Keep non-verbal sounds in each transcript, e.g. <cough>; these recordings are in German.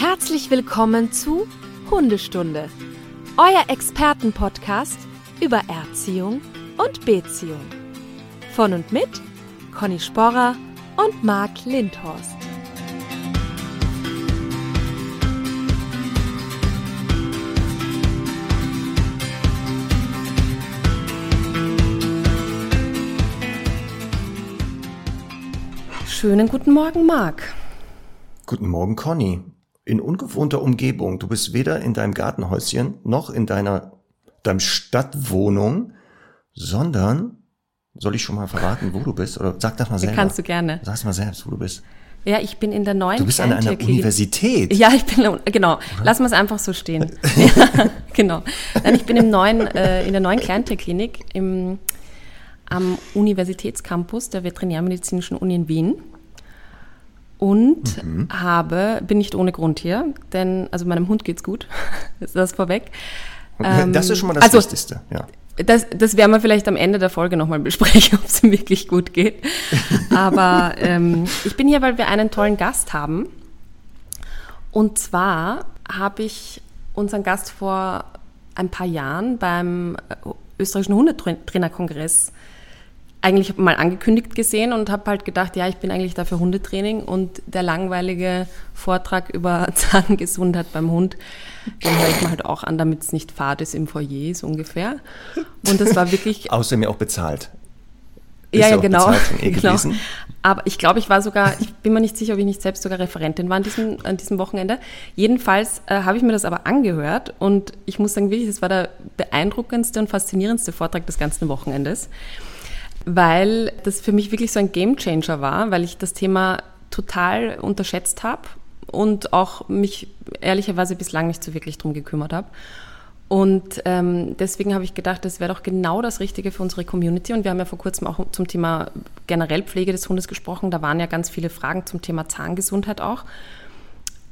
Herzlich willkommen zu Hundestunde, euer Expertenpodcast über Erziehung und Beziehung. Von und mit Conny Sporrer und Marc Lindhorst. Schönen guten Morgen, Marc. Guten Morgen, Conny. In ungewohnter Umgebung. Du bist weder in deinem Gartenhäuschen noch in deiner deinem Stadtwohnung, sondern soll ich schon mal verraten, wo du bist? Oder sag das mal selber. Kannst du gerne. Sag's mal selbst, wo du bist. Ja, ich bin in der neuen Du bist an einer. Universität. Ja, ich bin, genau. Lassen wir es einfach so stehen. <laughs> <laughs> ja, genau. Nein, ich bin im neuen, äh, in der neuen Kleintierklinik im, am Universitätscampus der Veterinärmedizinischen Uni in Wien. Und Mhm. habe, bin nicht ohne Grund hier, denn, also meinem Hund geht's gut. <laughs> ist das vorweg. Ähm, das ist schon mal das also, Wichtigste. Ja. Das, das werden wir vielleicht am Ende der Folge nochmal besprechen, <laughs> ob es ihm wirklich gut geht. Aber ähm, ich bin hier, weil wir einen tollen Gast haben. Und zwar habe ich unseren Gast vor ein paar Jahren beim äh, österreichischen Hundetrainerkongress eigentlich mal angekündigt gesehen und habe halt gedacht, ja, ich bin eigentlich da für Hundetraining und der langweilige Vortrag über <laughs> Zahngesundheit beim Hund, den höre ich mir halt auch an, damit es nicht fad ist im Foyer, so ungefähr. Und das war wirklich <laughs> Außerdem ja auch bezahlt. Ist ja, ja, genau. eh <laughs> genau. Aber ich glaube, ich war sogar, ich bin mir nicht sicher, ob ich nicht selbst sogar Referentin war an diesem, an diesem Wochenende. Jedenfalls äh, habe ich mir das aber angehört und ich muss sagen, wirklich, das war der beeindruckendste und faszinierendste Vortrag des ganzen Wochenendes, weil das für mich wirklich so ein Gamechanger war, weil ich das Thema total unterschätzt habe und auch mich ehrlicherweise bislang nicht so wirklich drum gekümmert habe. Und ähm, deswegen habe ich gedacht, das wäre doch genau das Richtige für unsere Community. Und wir haben ja vor kurzem auch zum Thema generell Pflege des Hundes gesprochen. Da waren ja ganz viele Fragen zum Thema Zahngesundheit auch.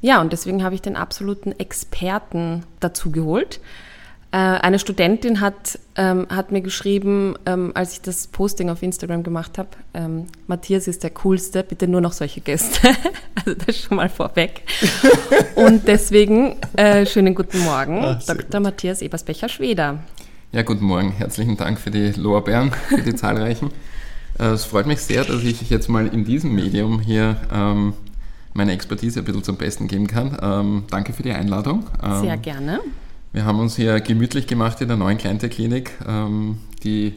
Ja, und deswegen habe ich den absoluten Experten dazu geholt. Äh, eine Studentin hat, ähm, hat mir geschrieben, ähm, als ich das Posting auf Instagram gemacht habe, ähm, Matthias ist der Coolste, bitte nur noch solche Gäste. <laughs> also das schon mal vorweg. <laughs> Und deswegen äh, schönen guten Morgen, sehr Dr. Matthias Ebersbecher-Schweder. Ja, guten Morgen. Herzlichen Dank für die Lorbeeren, für die <laughs> zahlreichen. Äh, Es freut mich sehr, dass ich jetzt mal in diesem Medium hier ähm, meine Expertise ein bisschen zum Besten geben kann. Ähm, danke für die Einladung. Ähm, Sehr gerne. Wir haben uns hier gemütlich gemacht in der neuen Kleintierklinik, ähm, die,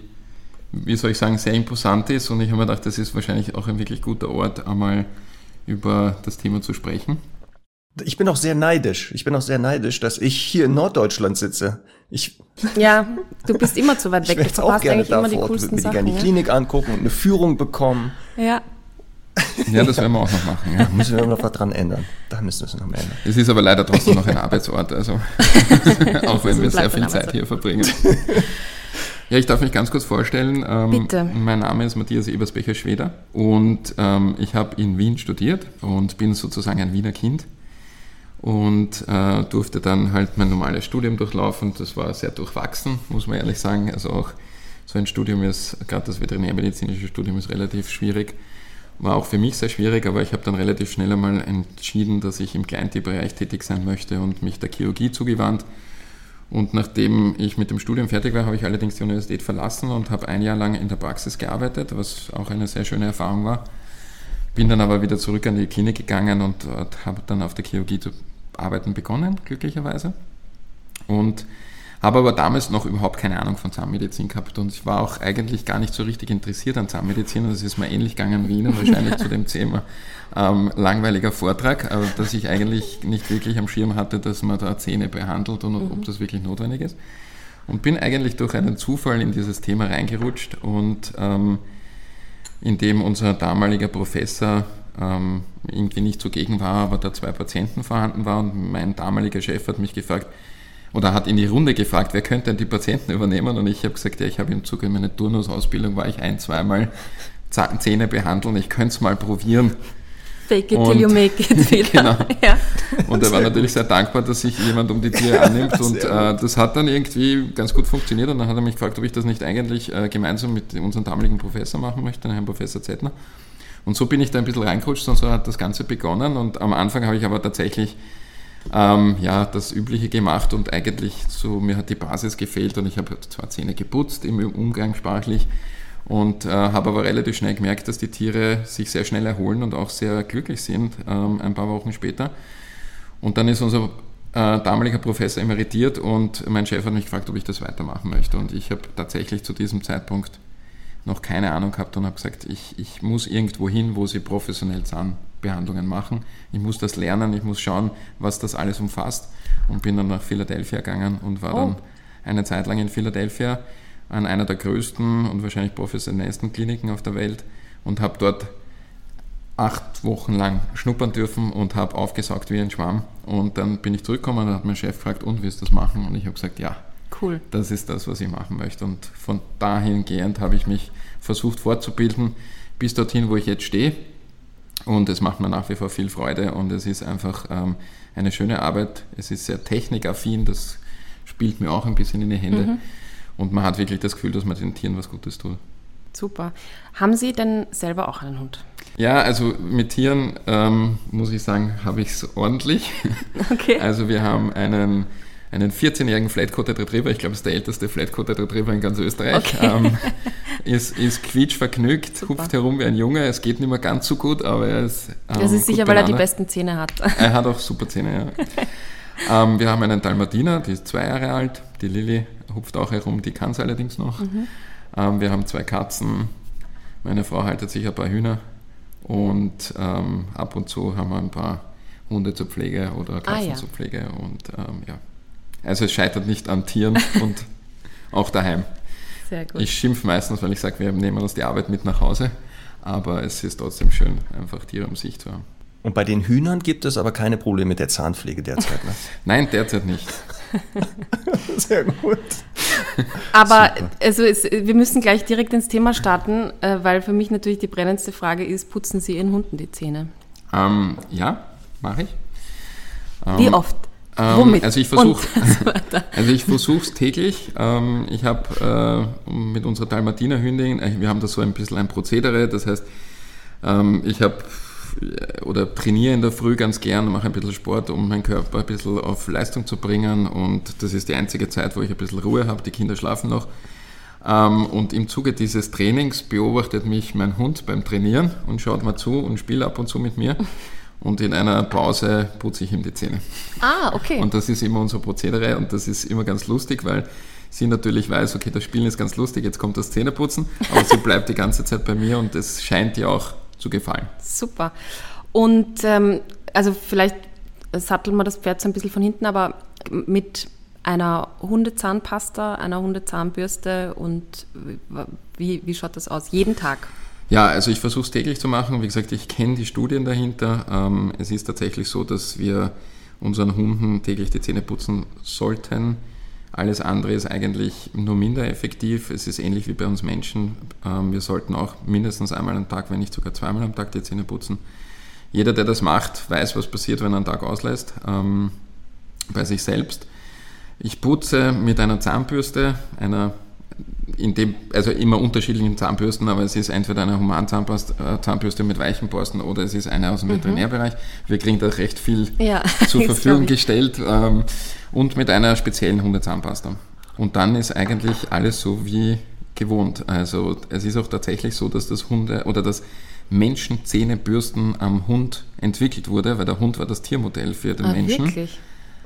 wie soll ich sagen, sehr imposant ist. Und ich habe mir gedacht, das ist wahrscheinlich auch ein wirklich guter Ort, einmal über das Thema zu sprechen. Ich bin auch sehr neidisch. Ich bin auch sehr neidisch, dass ich hier in Norddeutschland sitze. Ich, Ja, du bist immer zu weit <laughs> ich weg. wäre Du auch gerne eigentlich da immer die coolsten würde mir Sachen. gerne die? Klinik angucken und eine Führung bekommen. Ja. Ja, das werden wir auch noch machen. Ja. Da <laughs> müssen wir noch was dran ändern. Da müssen wir es noch ändern. Es ist aber leider trotzdem noch ein Arbeitsort, also <laughs> auch wenn Also wir sehr viel Zeit Arbeitsort. hier verbringen. Ja, ich darf mich ganz kurz vorstellen. Ähm, Bitte. Mein Name ist Matthias Ebersbecher-Schweder und ähm, ich habe in Wien studiert und bin sozusagen ein Wiener Kind und äh, durfte dann halt mein normales Studium durchlaufen. Das war sehr durchwachsen, muss man ehrlich sagen. Also auch so ein Studium ist, gerade das veterinärmedizinische Studium ist relativ schwierig. War auch für mich sehr schwierig, aber ich habe dann relativ schnell einmal entschieden, dass ich im Kleintierbereich tätig sein möchte und mich der Chirurgie zugewandt. Und nachdem ich mit dem Studium fertig war, habe ich allerdings die Universität verlassen und habe ein Jahr lang in der Praxis gearbeitet, was auch eine sehr schöne Erfahrung war. Bin dann aber wieder zurück an die Klinik gegangen und habe dann auf der Chirurgie zu arbeiten begonnen, glücklicherweise. Und habe aber damals noch überhaupt keine Ahnung von Zahnmedizin gehabt und ich war auch eigentlich gar nicht so richtig interessiert an Zahnmedizin. Das ist mir ähnlich gegangen wie Ihnen wahrscheinlich zu dem Thema <laughs> ähm, langweiliger Vortrag, aber dass ich eigentlich nicht wirklich am Schirm hatte, dass man da Zähne behandelt und ob das wirklich notwendig ist. Und bin eigentlich durch einen Zufall in dieses Thema reingerutscht und ähm, indem unser damaliger Professor ähm, irgendwie nicht zugegen war, aber da zwei Patienten vorhanden waren und mein damaliger Chef hat mich gefragt, oder hat in die Runde gefragt, wer könnte denn die Patienten übernehmen? Und ich habe gesagt, ja, ich habe im Zuge meiner Turnusausbildung war ich ein, zweimal Zähne behandeln, ich könnte es mal probieren. Fake it Und- till you make it <laughs> wieder. Genau. Ja. Und er war natürlich sehr dankbar, dass sich jemand um die Tiere annimmt. <laughs> und äh, das hat dann irgendwie ganz gut funktioniert. Und dann hat er mich gefragt, ob ich das nicht eigentlich äh, gemeinsam mit unserem damaligen Professor machen möchte, Herrn Professor Zettner. Und so bin ich da ein bisschen reingerutscht und so hat das Ganze begonnen. Und am Anfang habe ich aber tatsächlich ähm, ja, das Übliche gemacht und eigentlich so, mir hat die Basis gefehlt und ich habe zwar Zähne geputzt im Umgang sprachlich und äh, habe aber relativ schnell gemerkt, dass die Tiere sich sehr schnell erholen und auch sehr glücklich sind, ähm, ein paar Wochen später. Und dann ist unser äh, damaliger Professor emeritiert und mein Chef hat mich gefragt, ob ich das weitermachen möchte. Und ich habe tatsächlich zu diesem Zeitpunkt noch keine Ahnung gehabt und habe gesagt, ich, ich muss irgendwo hin, wo sie professionell Zahnbehandlungen machen. Ich muss das lernen, ich muss schauen, was das alles umfasst. Und bin dann nach Philadelphia gegangen und war oh. dann eine Zeit lang in Philadelphia an einer der größten und wahrscheinlich professionellsten Kliniken auf der Welt und habe dort acht Wochen lang schnuppern dürfen und habe aufgesaugt wie ein Schwamm. Und dann bin ich zurückgekommen und hat mein Chef gefragt, und willst du das machen? Und ich habe gesagt, ja. Cool. Das ist das, was ich machen möchte. Und von dahin gehend habe ich mich versucht fortzubilden bis dorthin, wo ich jetzt stehe. Und es macht mir nach wie vor viel Freude und es ist einfach ähm, eine schöne Arbeit. Es ist sehr technikaffin, das spielt mir auch ein bisschen in die Hände. Mhm. Und man hat wirklich das Gefühl, dass man den Tieren was Gutes tut. Super. Haben Sie denn selber auch einen Hund? Ja, also mit Tieren ähm, muss ich sagen, habe ich es ordentlich. Okay. Also wir haben einen, einen 14-jährigen Flatcoated Retriever, ich glaube, es ist der älteste Flatcoated Retriever in ganz Österreich. Okay. Ähm, <laughs> ist, ist quietschvergnügt, Super. hupft herum wie ein Junge. Es geht nicht mehr ganz so gut, aber er ist. Ähm, das ist sicher, weil er die besten Zähne hat. Er hat auch super Zähne, ja. <laughs> ähm, wir haben einen Dalmatiner, die ist zwei Jahre alt. Die Lilly hupft auch herum, die kann es allerdings noch. Mhm. Ähm, wir haben zwei Katzen. Meine Frau haltet sich ein paar Hühner. Und ähm, ab und zu haben wir ein paar Hunde zur Pflege oder Katzen ah, ja. zur Pflege. Und ähm, ja, also es scheitert nicht an Tieren <laughs> und auch daheim. Sehr gut. Ich schimpfe meistens, weil ich sage, wir nehmen uns die Arbeit mit nach Hause. Aber es ist trotzdem schön, einfach Tiere um sich zu haben. Und bei den Hühnern gibt es aber keine Probleme mit der Zahnpflege derzeit, ne? <laughs> Nein, derzeit nicht. <laughs> Sehr gut. Aber also es, wir müssen gleich direkt ins Thema starten, äh, weil für mich natürlich die brennendste Frage ist, putzen Sie Ihren Hunden die Zähne? Ähm, ja, mache ich. Ähm, Wie oft? Ähm? Also ich versuche <laughs> also ich täglich. Ähm, ich habe äh, mit unserer Dalmatiner-Hündin, äh, wir haben da so ein bisschen ein Prozedere, das heißt, ähm, ich habe oder trainiere in der Früh ganz gern, mache ein bisschen Sport, um meinen Körper ein bisschen auf Leistung zu bringen. Und das ist die einzige Zeit, wo ich ein bisschen Ruhe habe. Die Kinder schlafen noch. Ähm, und im Zuge dieses Trainings beobachtet mich mein Hund beim Trainieren und schaut mal zu und spielt ab und zu mit mir. Und in einer Pause putze ich ihm die Zähne. Ah, okay. Und das ist immer unser Prozedere und das ist immer ganz lustig, weil sie natürlich weiß, okay, das Spielen ist ganz lustig, jetzt kommt das Zähneputzen, aber sie bleibt die ganze Zeit bei mir und es scheint ihr auch zu gefallen. Super. Und ähm, also vielleicht satteln wir das Pferd so ein bisschen von hinten, aber mit einer Hundezahnpasta, einer Hundezahnbürste und wie, wie schaut das aus? Jeden Tag? Ja, also ich versuche es täglich zu machen. Wie gesagt, ich kenne die Studien dahinter. Ähm, es ist tatsächlich so, dass wir unseren Hunden täglich die Zähne putzen sollten. Alles andere ist eigentlich nur minder effektiv. Es ist ähnlich wie bei uns Menschen. Ähm, wir sollten auch mindestens einmal am Tag, wenn nicht sogar zweimal am Tag die Zähne putzen. Jeder, der das macht, weiß, was passiert, wenn er einen Tag auslässt, ähm, bei sich selbst. Ich putze mit einer Zahnbürste, einer in dem, also immer unterschiedlichen Zahnbürsten, aber es ist entweder eine Humanzahnbürste mit weichen Borsten oder es ist eine aus dem mhm. Veterinärbereich. Wir kriegen da recht viel ja, <laughs> zur Verfügung gestellt ähm, und mit einer speziellen Hundezahnpasta. Und dann ist eigentlich alles so wie gewohnt. Also es ist auch tatsächlich so, dass das Hunde oder das Menschenzähnebürsten am Hund entwickelt wurde, weil der Hund war das Tiermodell für den ah, Menschen. Wirklich?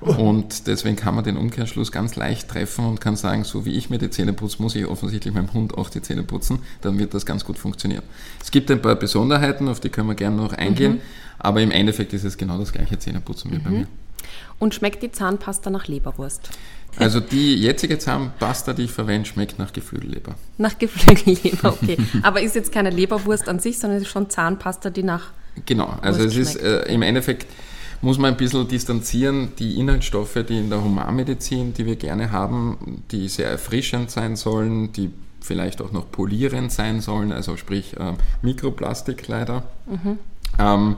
Und deswegen kann man den Umkehrschluss ganz leicht treffen und kann sagen, so wie ich mir die Zähne putze, muss ich offensichtlich meinem Hund auch die Zähne putzen. Dann wird das ganz gut funktionieren. Es gibt ein paar Besonderheiten, auf die können wir gerne noch eingehen, mhm. aber im Endeffekt ist es genau das gleiche Zähneputzen wie mhm. bei mir. Und schmeckt die Zahnpasta nach Leberwurst? Also die jetzige Zahnpasta, die ich verwende, schmeckt nach Geflügelleber. Nach Geflügelleber, okay. <laughs> Aber ist jetzt keine Leberwurst an sich, sondern es ist schon Zahnpasta, die nach Genau, also Wurst es schmeckt. ist äh, im Endeffekt muss man ein bisschen distanzieren. Die Inhaltsstoffe, die in der Humanmedizin, die wir gerne haben, die sehr erfrischend sein sollen, die vielleicht auch noch polierend sein sollen, also sprich äh, Mikroplastik leider. Mhm. Ähm,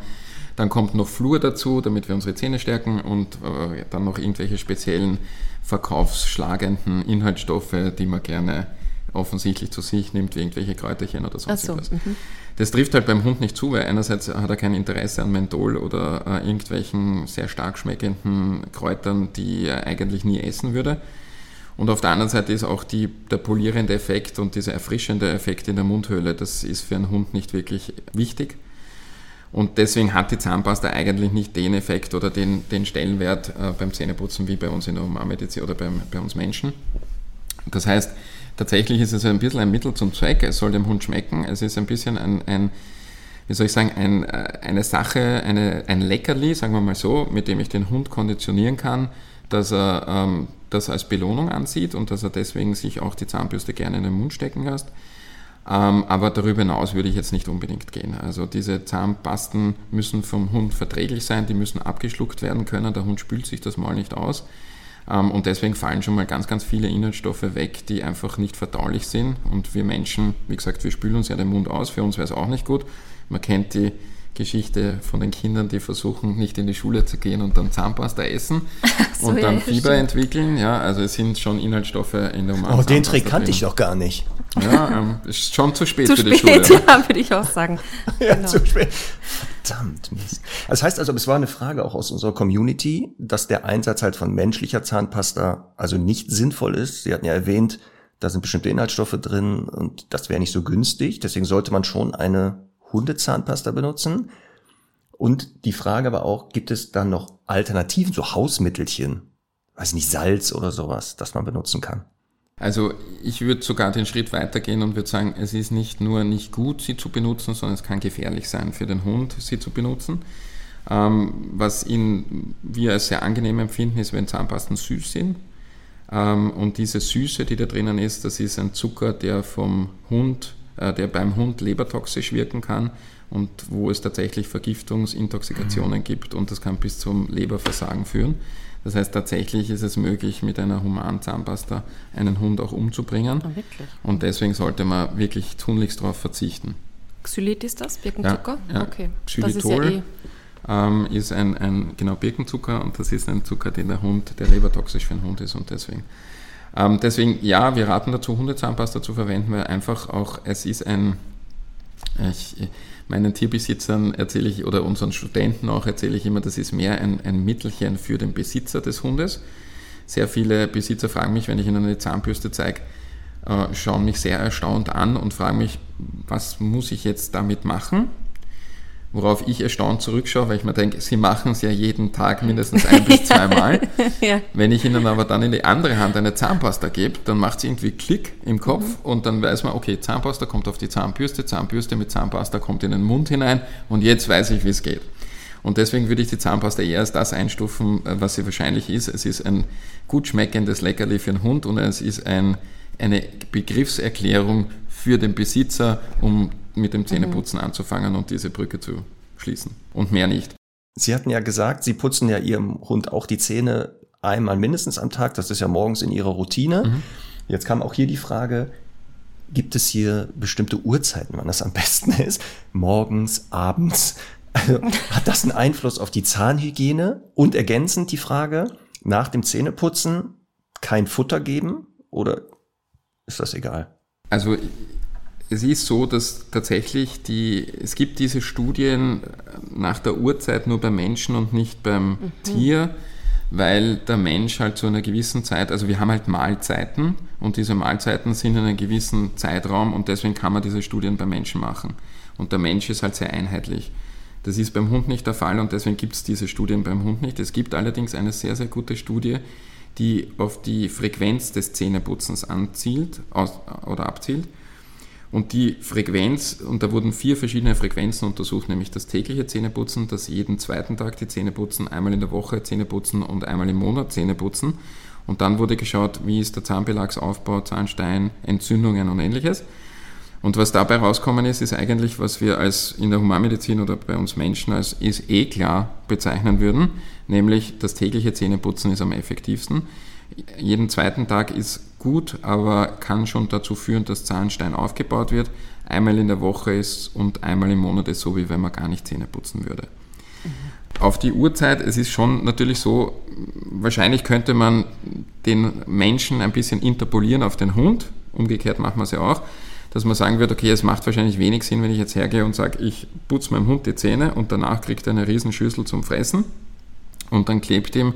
dann kommt noch Fluor dazu, damit wir unsere Zähne stärken und äh, dann noch irgendwelche speziellen verkaufsschlagenden Inhaltsstoffe, die man gerne offensichtlich zu sich nimmt, wie irgendwelche Kräuterchen oder sonst so, irgendwas. mhm. Das trifft halt beim Hund nicht zu, weil einerseits hat er kein Interesse an Menthol oder äh, irgendwelchen sehr stark schmeckenden Kräutern, die er eigentlich nie essen würde. Und auf der anderen Seite ist auch die, der polierende Effekt und dieser erfrischende Effekt in der Mundhöhle, das ist für einen Hund nicht wirklich wichtig. Und deswegen hat die Zahnpasta eigentlich nicht den Effekt oder den, den Stellenwert äh, beim Zähneputzen wie bei uns in der Humanmedizin oder beim, bei uns Menschen. Das heißt, tatsächlich ist es ein bisschen ein Mittel zum Zweck. Es soll dem Hund schmecken. Es ist ein bisschen ein, ein wie soll ich sagen, ein, äh, eine Sache, eine, ein Leckerli, sagen wir mal so, mit dem ich den Hund konditionieren kann, dass er ähm, das als Belohnung ansieht und dass er deswegen sich auch die Zahnbürste gerne in den Mund stecken lässt. Ähm, aber darüber hinaus würde ich jetzt nicht unbedingt gehen. Also diese Zahnpasten müssen vom Hund verträglich sein, die müssen abgeschluckt werden können. Der Hund spült sich das mal nicht aus. Ähm, und deswegen fallen schon mal ganz, ganz viele Inhaltsstoffe weg, die einfach nicht verdaulich sind. Und wir Menschen, wie gesagt, wir spülen uns ja den Mund aus. Für uns wäre es auch nicht gut. Man kennt die Geschichte von den Kindern, die versuchen, nicht in die Schule zu gehen und dann Zahnpasta essen <laughs> so, und dann ja, Fieber stimmt. entwickeln. Ja, also es sind schon Inhaltsstoffe in der humanen Oh, den Trick kannte drin. ich doch gar nicht. Ja, ähm, ist schon zu spät Zu für die spät, Schule. <laughs> ja, würde ich auch sagen. <laughs> Ja, Genau. zu spät. Verdammt Mist. Das heißt also, es war eine Frage auch aus unserer Community, dass der Einsatz halt von menschlicher Zahnpasta also nicht sinnvoll ist. Sie hatten ja erwähnt, da sind bestimmte Inhaltsstoffe drin und das wäre nicht so günstig. Deswegen sollte man schon eine Hundezahnpasta benutzen. Und die Frage aber auch, gibt es dann noch Alternativen, so Hausmittelchen? Weiß nicht, Salz oder sowas, das man benutzen kann. Also ich würde sogar den Schritt weitergehen und würde sagen, es ist nicht nur nicht gut, sie zu benutzen, sondern es kann gefährlich sein für den Hund, sie zu benutzen. Ähm, was ihn, wir als sehr angenehm empfinden, ist, wenn Zahnpasten süß sind. Ähm, und diese Süße, die da drinnen ist, das ist ein Zucker, der vom Hund, äh, der beim Hund lebertoxisch wirken kann und wo es tatsächlich Vergiftungsintoxikationen gibt und das kann bis zum Leberversagen führen. Das heißt, tatsächlich ist es möglich, mit einer humanen Zahnpasta einen Hund auch umzubringen. Wirklich? Und deswegen sollte man wirklich tunlichst darauf verzichten. Xylit ist das? Birkenzucker? Ja, ja. Okay. Xylitol. Das ist ja eh. Ähm, ist ein, ein genau Birkenzucker und das ist ein Zucker, den der Hund, der lebertoxisch für den Hund ist und deswegen. Ähm, deswegen, ja, wir raten dazu, Hundezahnpasta zu verwenden, weil einfach auch, es ist ein, ich, meinen Tierbesitzern erzähle ich oder unseren Studenten auch erzähle ich immer, das ist mehr ein, ein Mittelchen für den Besitzer des Hundes. Sehr viele Besitzer fragen mich, wenn ich ihnen eine Zahnbürste zeige, äh, schauen mich sehr erstaunt an und fragen mich, was muss ich jetzt damit machen? Worauf ich erstaunt zurückschaue, weil ich mir denke, sie machen es ja jeden Tag mindestens ein bis zweimal. <laughs> Ja. Wenn ich ihnen aber dann in die andere Hand eine Zahnpasta gebe, dann macht es irgendwie Klick im Kopf und dann weiß man, okay, Zahnpasta kommt auf die Zahnbürste, Zahnbürste mit Zahnpasta kommt in den Mund hinein und jetzt weiß ich, wie es geht. Und deswegen würde ich die Zahnpasta eher als das einstufen, äh, was sie wahrscheinlich ist. Es ist ein gut schmeckendes Leckerli für den Hund und es ist ein, eine Begriffserklärung für den Besitzer, um mit dem Zähneputzen anzufangen und diese Brücke zu schließen. Und mehr nicht. Sie hatten ja gesagt, Sie putzen ja Ihrem Hund auch die Zähne einmal mindestens am Tag. Das ist ja morgens in Ihrer Routine. Jetzt kam auch hier die Frage, gibt es hier bestimmte Uhrzeiten, wann das am besten ist? Morgens, abends? Also, hat das einen Einfluss auf die Zahnhygiene? Und ergänzend die Frage, nach dem Zähneputzen kein Futter geben oder ist das egal? Also es ist so, dass tatsächlich die, es gibt diese Studien nach der Uhrzeit nur beim Menschen und nicht beim Tier, weil der Mensch halt zu einer gewissen Zeit, also wir haben halt Mahlzeiten und diese Mahlzeiten sind in einem gewissen Zeitraum und deswegen kann man diese Studien beim Menschen machen. Und der Mensch ist halt sehr einheitlich. Das ist beim Hund nicht der Fall und deswegen gibt es diese Studien beim Hund nicht. Es gibt allerdings eine sehr, sehr gute Studie, die auf die Frequenz des Zähneputzens anzielt aus, oder abzielt. Und die Frequenz, und da wurden vier verschiedene Frequenzen untersucht, nämlich das tägliche Zähneputzen, das jeden zweiten Tag die Zähne putzen, einmal in der Woche Zähne putzen und einmal im Monat Zähne putzen. Und dann wurde geschaut, wie ist der Zahnbelagsaufbau, Zahnstein, Entzündungen und ähnliches. Und was dabei rauskommen ist, ist eigentlich, was wir als in der Humanmedizin oder bei uns Menschen als ist eh klar bezeichnen würden, nämlich das tägliche Zähneputzen ist am effektivsten. Jeden zweiten Tag ist gut, aber kann schon dazu führen, dass Zahnstein aufgebaut wird. Einmal in der Woche ist und einmal im Monat ist so, wie wenn man gar nicht Zähne putzen würde. Auf die Uhrzeit, es ist schon natürlich so, wahrscheinlich könnte man den Menschen ein bisschen interpolieren auf den Hund umgekehrt machen wir es ja auch, dass man sagen wird, okay, es macht wahrscheinlich wenig Sinn, wenn ich jetzt hergehe und sage, ich putze meinem Hund die Zähne und danach kriegt er eine Riesenschüssel zum Fressen und dann klebt ihm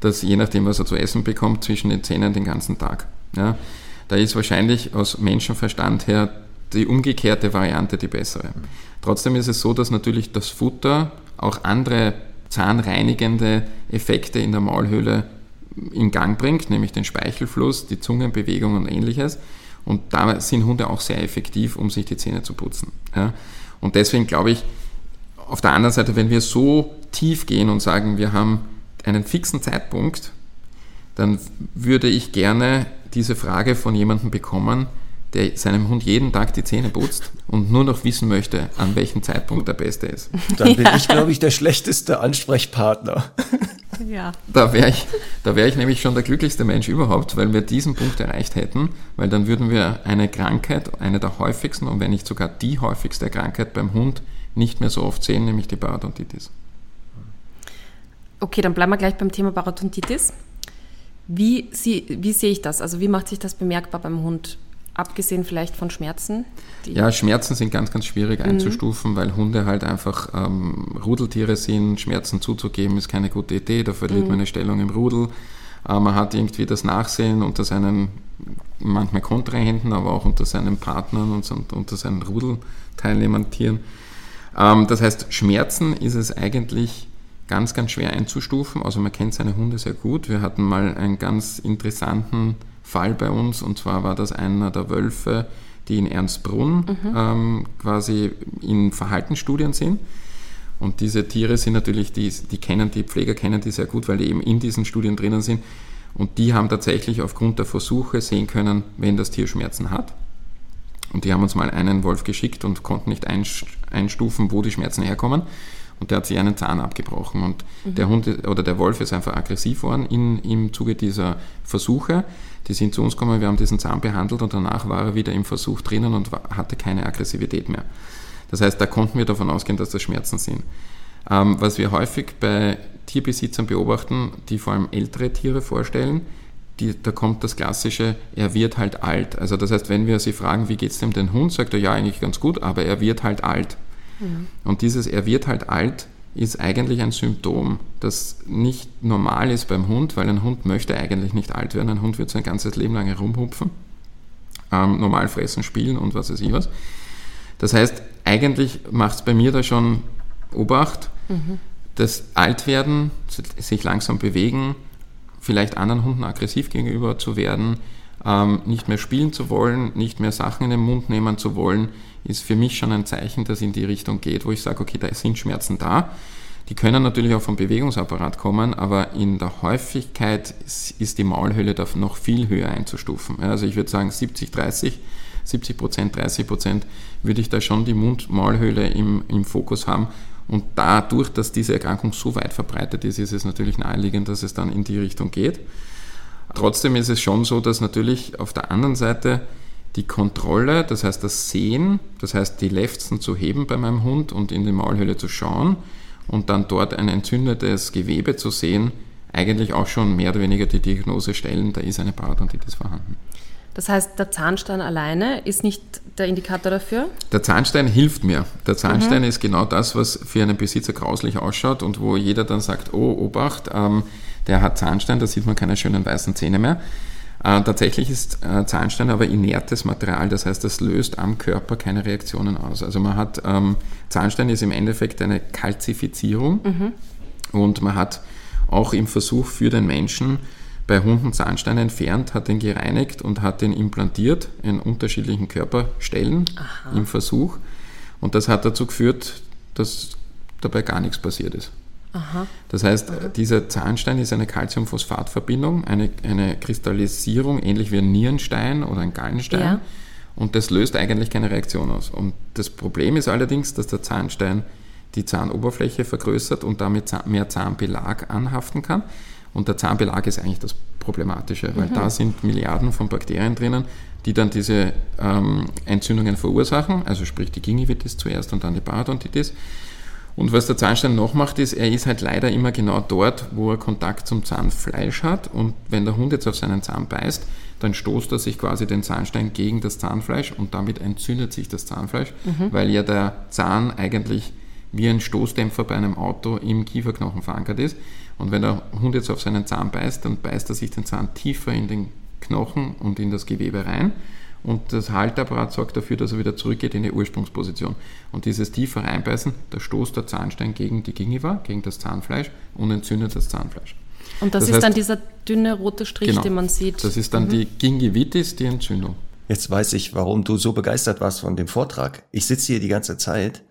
das, je nachdem, was er zu essen bekommt, zwischen den Zähnen den ganzen Tag. Ja, da ist wahrscheinlich aus Menschenverstand her die umgekehrte Variante die bessere. Trotzdem ist es so, dass natürlich das Futter auch andere zahnreinigende Effekte in der Maulhöhle in Gang bringt, nämlich den Speichelfluss, die Zungenbewegung und ähnliches. Und da sind Hunde auch sehr effektiv, um sich die Zähne zu putzen. Ja. Und deswegen glaube ich, auf der anderen Seite, wenn wir so tief gehen und sagen, wir haben einen fixen Zeitpunkt, dann würde ich gerne diese Frage von jemandem bekommen, der seinem Hund jeden Tag die Zähne putzt und nur noch wissen möchte, an welchem Zeitpunkt der beste ist. Dann bin ja. ich, glaube ich, der schlechteste Ansprechpartner. Ja. Da wäre ich, da wär ich nämlich schon der glücklichste Mensch überhaupt, weil wir diesen Punkt erreicht hätten, weil dann würden wir eine Krankheit, eine der häufigsten und wenn nicht sogar die häufigste Krankheit beim Hund nicht mehr so oft sehen, nämlich die Parodontitis. Okay, dann bleiben wir gleich beim Thema Parodontitis. Wie, sie, wie sehe ich das? Also wie macht sich das bemerkbar beim Hund? Abgesehen vielleicht von Schmerzen? Ja, Schmerzen sind ganz, ganz schwierig mhm. einzustufen, mhm. weil Hunde halt einfach ähm, Rudeltiere sind. Schmerzen zuzugeben ist keine gute Idee, da verliert mhm. man eine Stellung im Rudel. Äh, man hat irgendwie das Nachsehen unter seinen manchmal Kontrahenten, aber auch unter seinen Partnern und unter seinen Rudelteilnehmern, Tieren. Ähm, das heißt, Schmerzen ist es eigentlich ganz, ganz schwer einzustufen. Also man kennt seine Hunde sehr gut. Wir hatten mal einen ganz interessanten Fall bei uns und zwar war das einer der Wölfe, die in Ernstbrunn mhm. ähm, quasi in Verhaltensstudien sind. Und diese Tiere sind natürlich, die, die kennen, die Pfleger kennen die sehr gut, weil die eben in diesen Studien drinnen sind. Und die haben tatsächlich aufgrund der Versuche sehen können, wenn das Tier Schmerzen hat. Und die haben uns mal einen Wolf geschickt und konnten nicht einstufen, wo die Schmerzen herkommen und der hat sich einen Zahn abgebrochen. Und mhm. der Hund oder der Wolf ist einfach aggressiv worden in, im Zuge dieser Versuche. Die sind zu uns gekommen, wir haben diesen Zahn behandelt und danach war er wieder im Versuch drinnen und hatte keine Aggressivität mehr. Das heißt, da konnten wir davon ausgehen, dass das Schmerzen sind. Ähm, was wir häufig bei Tierbesitzern beobachten, die vor allem ältere Tiere vorstellen, die, da kommt das klassische, er wird halt alt. Also das heißt, wenn wir sie fragen, wie geht es dem den Hund, sagt er ja eigentlich ganz gut, aber er wird halt alt. Mhm. Und dieses Er wird halt alt ist eigentlich ein Symptom, das nicht normal ist beim Hund, weil ein Hund möchte eigentlich nicht alt werden. Ein Hund wird sein ganzes Leben lang herumhupfen, ähm, normal fressen, spielen und was weiß ich was. Das heißt, eigentlich macht es bei mir da schon Obacht, mhm. das Altwerden, sich langsam bewegen, vielleicht anderen Hunden aggressiv gegenüber zu werden, ähm, nicht mehr spielen zu wollen, nicht mehr Sachen in den Mund nehmen zu wollen, ist für mich schon ein Zeichen, dass in die Richtung geht, wo ich sage, okay, da sind Schmerzen da. Die können natürlich auch vom Bewegungsapparat kommen, aber in der Häufigkeit ist die Maulhöhle da noch viel höher einzustufen. Also ich würde sagen 70, 30, 70 Prozent, 30 Prozent würde ich da schon die Mund-Maulhöhle im, im Fokus haben. Und dadurch, dass diese Erkrankung so weit verbreitet ist, ist es natürlich naheliegend, dass es dann in die Richtung geht. Trotzdem ist es schon so, dass natürlich auf der anderen Seite die Kontrolle, das heißt das Sehen, das heißt die Lefzen zu heben bei meinem Hund und in die Maulhöhle zu schauen und dann dort ein entzündetes Gewebe zu sehen, eigentlich auch schon mehr oder weniger die Diagnose stellen, da ist eine Parodontitis vorhanden. Das heißt, der Zahnstein alleine ist nicht der Indikator dafür? Der Zahnstein hilft mir. Der Zahnstein mhm. ist genau das, was für einen Besitzer grauslich ausschaut und wo jeder dann sagt, oh, Obacht, ähm, der hat Zahnstein, da sieht man keine schönen weißen Zähne mehr. Äh, tatsächlich ist äh, Zahnstein aber inertes Material, das heißt, das löst am Körper keine Reaktionen aus. Also man hat, ähm, Zahnstein ist im Endeffekt eine Kalzifizierung mhm. und man hat auch im Versuch für den Menschen bei Hunden Zahnstein entfernt, hat den gereinigt und hat den implantiert in unterschiedlichen Körperstellen Aha. im Versuch. Und das hat dazu geführt, dass dabei gar nichts passiert ist. Aha. Das heißt, Aha. dieser Zahnstein ist eine Calciumphosphatverbindung, eine, eine Kristallisierung, ähnlich wie ein Nierenstein oder ein Gallenstein. Ja. Und das löst eigentlich keine Reaktion aus. Und das Problem ist allerdings, dass der Zahnstein die Zahnoberfläche vergrößert und damit mehr Zahnbelag anhaften kann. Und der Zahnbelag ist eigentlich das Problematische, weil mhm. da sind Milliarden von Bakterien drinnen, die dann diese ähm, Entzündungen verursachen, also sprich die Gingivitis zuerst und dann die Parodontitis. Und was der Zahnstein noch macht, ist, er ist halt leider immer genau dort, wo er Kontakt zum Zahnfleisch hat. Und wenn der Hund jetzt auf seinen Zahn beißt, dann stoßt er sich quasi den Zahnstein gegen das Zahnfleisch und damit entzündet sich das Zahnfleisch, mhm. weil ja der Zahn eigentlich wie ein Stoßdämpfer bei einem Auto im Kieferknochen verankert ist. Und wenn der Hund jetzt auf seinen Zahn beißt, dann beißt er sich den Zahn tiefer in den Knochen und in das Gewebe rein. Und das Haltapparat sorgt dafür, dass er wieder zurückgeht in die Ursprungsposition. Und dieses tiefe Reinbeißen, da stoßt der Zahnstein gegen die Gingiva, gegen das Zahnfleisch und entzündet das Zahnfleisch. Und das, das ist heißt, dann dieser dünne rote Strich, genau, den man sieht. Das ist dann mhm. die Gingivitis, die Entzündung. Jetzt weiß ich, warum du so begeistert warst von dem Vortrag. Ich sitze hier die ganze Zeit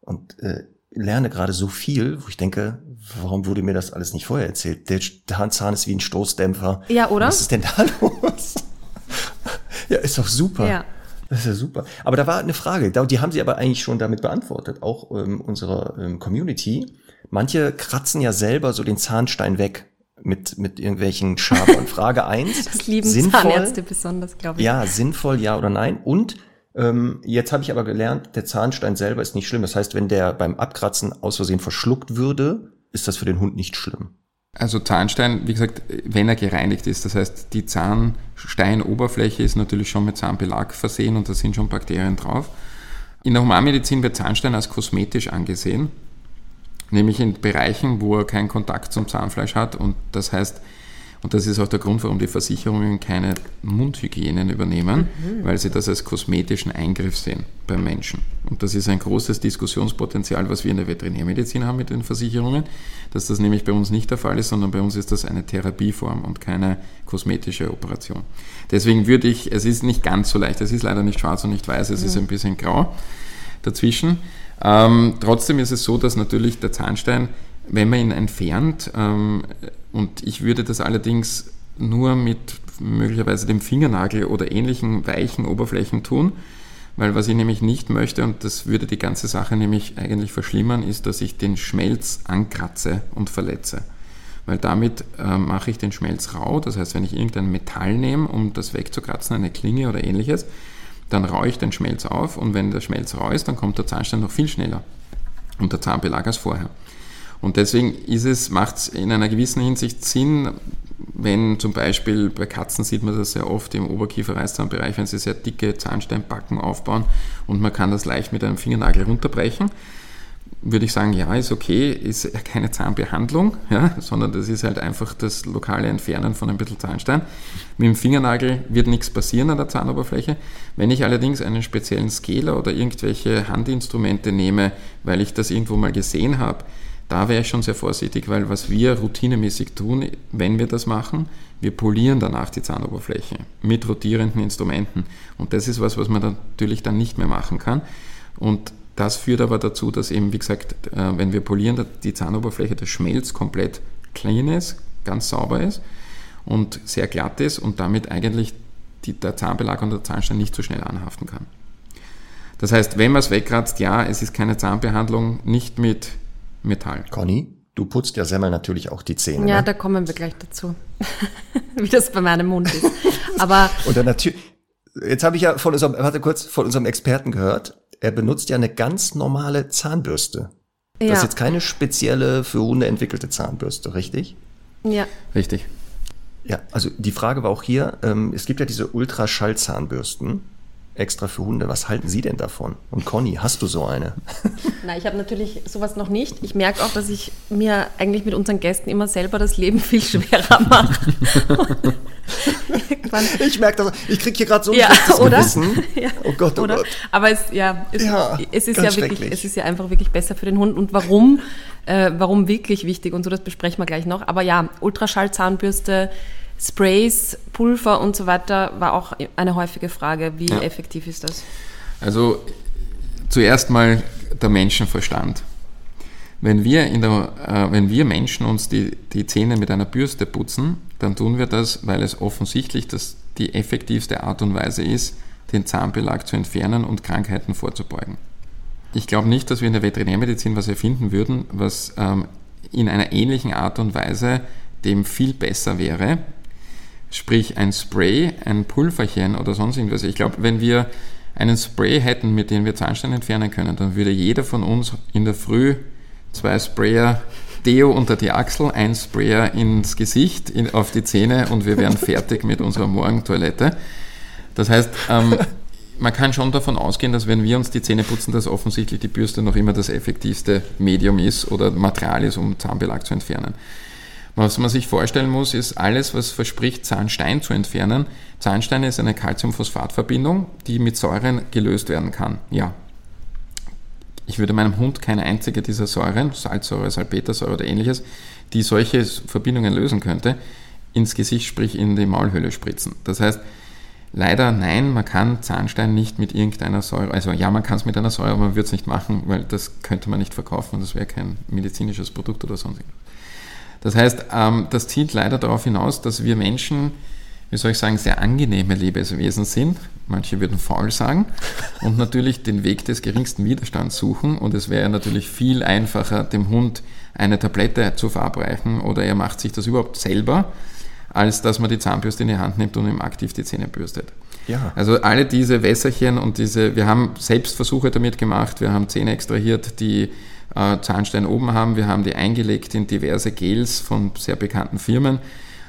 und äh, lerne gerade so viel, wo ich denke, warum wurde mir das alles nicht vorher erzählt? Der Zahn ist wie ein Stoßdämpfer. Ja, oder? Was ist denn da <laughs> los? Ja, ist doch super. Ja. Das ist ja super. Aber da war eine Frage, die haben sie aber eigentlich schon damit beantwortet, auch ähm, unserer ähm, Community. Manche kratzen ja selber so den Zahnstein weg mit, mit irgendwelchen Schabern. Frage eins. <laughs> Das lieben sinnvoll, Zahnärzte besonders, glaube ich. Ja, sinnvoll, ja oder nein. Und ähm, jetzt habe ich aber gelernt, der Zahnstein selber ist nicht schlimm. Das heißt, wenn der beim Abkratzen aus Versehen verschluckt würde, ist das für den Hund nicht schlimm. Also Zahnstein, wie gesagt, wenn er gereinigt ist, das heißt, die Zahnsteinoberfläche ist natürlich schon mit Zahnbelag versehen und da sind schon Bakterien drauf. In der Humanmedizin wird Zahnstein als kosmetisch angesehen, nämlich in Bereichen, wo er keinen Kontakt zum Zahnfleisch hat und das heißt, und das ist auch der Grund, warum die Versicherungen keine Mundhygienen übernehmen, mhm. weil sie das als kosmetischen Eingriff sehen beim Menschen. Und das ist ein großes Diskussionspotenzial, was wir in der Veterinärmedizin haben mit den Versicherungen, dass das nämlich bei uns nicht der Fall ist, sondern bei uns ist das eine Therapieform und keine kosmetische Operation. Deswegen würde ich, es ist nicht ganz so leicht, es ist leider nicht schwarz und nicht weiß, es mhm. ist ein bisschen grau dazwischen. Ähm, trotzdem ist es so, dass natürlich der Zahnstein wenn man ihn entfernt, ähm, und ich würde das allerdings nur mit möglicherweise dem Fingernagel oder ähnlichen weichen Oberflächen tun, weil was ich nämlich nicht möchte, und das würde die ganze Sache nämlich eigentlich verschlimmern, ist, dass ich den Schmelz ankratze und verletze. Weil damit äh, mache ich den Schmelz rau, das heißt, wenn ich irgendein Metall nehme, um das wegzukratzen, eine Klinge oder ähnliches, dann raue ich den Schmelz auf und wenn der Schmelz rau ist, dann kommt der Zahnstein noch viel schneller und der Zahnbelag als vorher. Und deswegen ist es, macht es in einer gewissen Hinsicht Sinn, wenn zum Beispiel bei Katzen sieht man das sehr oft im Oberkiefer-Reißzahnbereich, wenn sie sehr dicke Zahnsteinbacken aufbauen und man kann das leicht mit einem Fingernagel runterbrechen, würde ich sagen, ja, ist okay, ist keine Zahnbehandlung, ja, sondern das ist halt einfach das lokale Entfernen von ein bisschen Zahnstein. Mit dem Fingernagel wird nichts passieren an der Zahnoberfläche. Wenn ich allerdings einen speziellen Scaler oder irgendwelche Handinstrumente nehme, weil ich das irgendwo mal gesehen habe, da wäre ich schon sehr vorsichtig, weil was wir routinemäßig tun, wenn wir das machen, wir polieren danach die Zahnoberfläche mit rotierenden Instrumenten. Und das ist was, was man natürlich dann nicht mehr machen kann. Und das führt aber dazu, dass eben, wie gesagt, äh, wenn wir polieren, die Zahnoberfläche, der Schmelz komplett clean ist, ganz sauber ist und sehr glatt ist und damit eigentlich die, der Zahnbelag und der Zahnstein nicht so schnell anhaften kann. Das heißt, wenn man es wegkratzt, ja, es ist keine Zahnbehandlung, nicht mit Metall. Conny, du putzt ja Semmel natürlich auch die Zähne. Ja, ne? da kommen wir gleich dazu, <laughs> wie das bei meinem Mund ist. Aber und dann natürlich. Jetzt habe ich ja von unserem, warte kurz, von unserem Experten gehört, er benutzt ja eine ganz normale Zahnbürste. Ja. Das ist jetzt keine spezielle für Hunde entwickelte Zahnbürste, richtig? Ja. Richtig. Ja, also die Frage war auch hier, ähm, es gibt ja diese Ultraschallzahnbürsten extra für Hunde. Was halten Sie denn davon? Und Conny, hast du so eine? <laughs> Nein, ich habe natürlich sowas noch nicht. Ich merke auch, dass ich mir eigentlich mit unseren Gästen immer selber das Leben <laughs> viel schwerer mache. ich merke das. Ich kriege hier gerade so ein ja, oder? Gewissen. <laughs> Ja, oh Gott, oh oder? Gott. Aber es, ja, es, ja, es ist ja wirklich, es ist ja einfach wirklich besser für den Hund. Und warum, äh, warum wirklich wichtig und so, das besprechen wir gleich noch. Aber ja, Ultraschallzahnbürste Sprays, Pulver und so weiter war auch eine häufige Frage. Wie ja. effektiv ist das? Also zuerst mal der Menschenverstand. Wenn wir, in der, äh, wenn wir Menschen uns die, die Zähne mit einer Bürste putzen, dann tun wir das, weil es offensichtlich das die effektivste Art und Weise ist, den Zahnbelag zu entfernen und Krankheiten vorzubeugen. Ich glaube nicht, dass wir in der Veterinärmedizin was erfinden würden, was ähm, in einer ähnlichen Art und Weise dem viel besser wäre, Sprich ein Spray, ein Pulverchen oder sonst irgendwas. Ich glaube, wenn wir einen Spray hätten, mit dem wir Zahnstein entfernen können, dann würde jeder von uns in der Früh zwei Sprayer Deo unter die Achsel, ein Sprayer ins Gesicht, in, auf die Zähne und wir wären fertig mit unserer Morgentoilette. Das heißt, ähm, man kann schon davon ausgehen, dass wenn wir uns die Zähne putzen, dass offensichtlich die Bürste noch immer das effektivste Medium ist oder Material ist, um Zahnbelag zu entfernen. Was man sich vorstellen muss, ist alles, was verspricht, Zahnstein zu entfernen. Zahnstein ist eine Calciumphosphatverbindung, die mit Säuren gelöst werden kann. Ja. Ich würde meinem Hund keine einzige dieser Säuren, Salzsäure, Salpetersäure oder ähnliches, die solche Verbindungen lösen könnte, ins Gesicht, sprich in die Maulhöhle spritzen. Das heißt, Leider nein, man kann Zahnstein nicht mit irgendeiner Säure, also ja, man kann es mit einer Säure, aber man würde es nicht machen, weil das könnte man nicht verkaufen und das wäre kein medizinisches Produkt oder sonst irgendwas. Das heißt, ähm, das zielt leider darauf hinaus, dass wir Menschen, wie soll ich sagen, sehr angenehme Lebewesen sind. Manche würden faul sagen. Und natürlich den Weg des geringsten Widerstands suchen. Und es wäre natürlich viel einfacher, dem Hund eine Tablette zu verabreichen oder er macht sich das überhaupt selber als dass man die Zahnbürste in die Hand nimmt und ihm aktiv die Zähne bürstet. Ja. Also alle diese Wässerchen und diese, wir haben selbst Versuche damit gemacht, wir haben Zähne extrahiert, die äh, Zahnstein oben haben, wir haben die eingelegt in diverse Gels von sehr bekannten Firmen,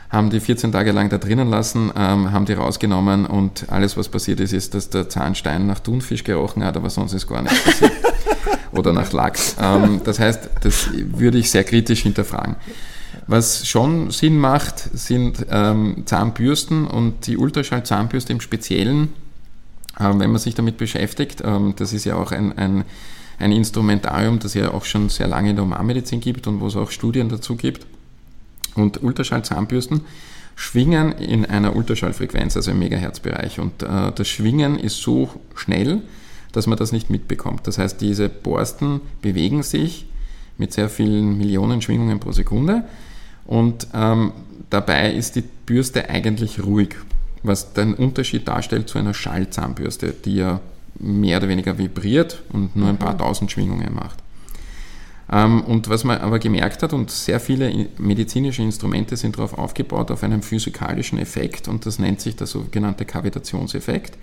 haben die 14 Tage lang da drinnen lassen, ähm, haben die rausgenommen und alles, was passiert ist, ist, dass der Zahnstein nach Thunfisch gerochen hat, aber sonst ist gar nichts passiert. <laughs> Oder nach Lachs. Ähm, das heißt, das würde ich sehr kritisch hinterfragen. Was schon Sinn macht, sind ähm, Zahnbürsten und die Ultraschallzahnbürste im Speziellen, äh, wenn man sich damit beschäftigt. Ähm, das ist ja auch ein, ein, ein Instrumentarium, das ja auch schon sehr lange in der Humanmedizin gibt und wo es auch Studien dazu gibt. Und Ultraschallzahnbürsten schwingen in einer Ultraschallfrequenz, also im Megahertzbereich. Und äh, das Schwingen ist so schnell, dass man das nicht mitbekommt. Das heißt, diese Borsten bewegen sich mit sehr vielen Millionen Schwingungen pro Sekunde und ähm, dabei ist die Bürste eigentlich ruhig, was den Unterschied darstellt zu einer Schallzahnbürste, die ja mehr oder weniger vibriert und nur ein paar mhm. tausend Schwingungen macht. Ähm, und was man aber gemerkt hat, und sehr viele medizinische Instrumente sind darauf aufgebaut, auf einem physikalischen Effekt, und das nennt sich der sogenannte Kavitationseffekt.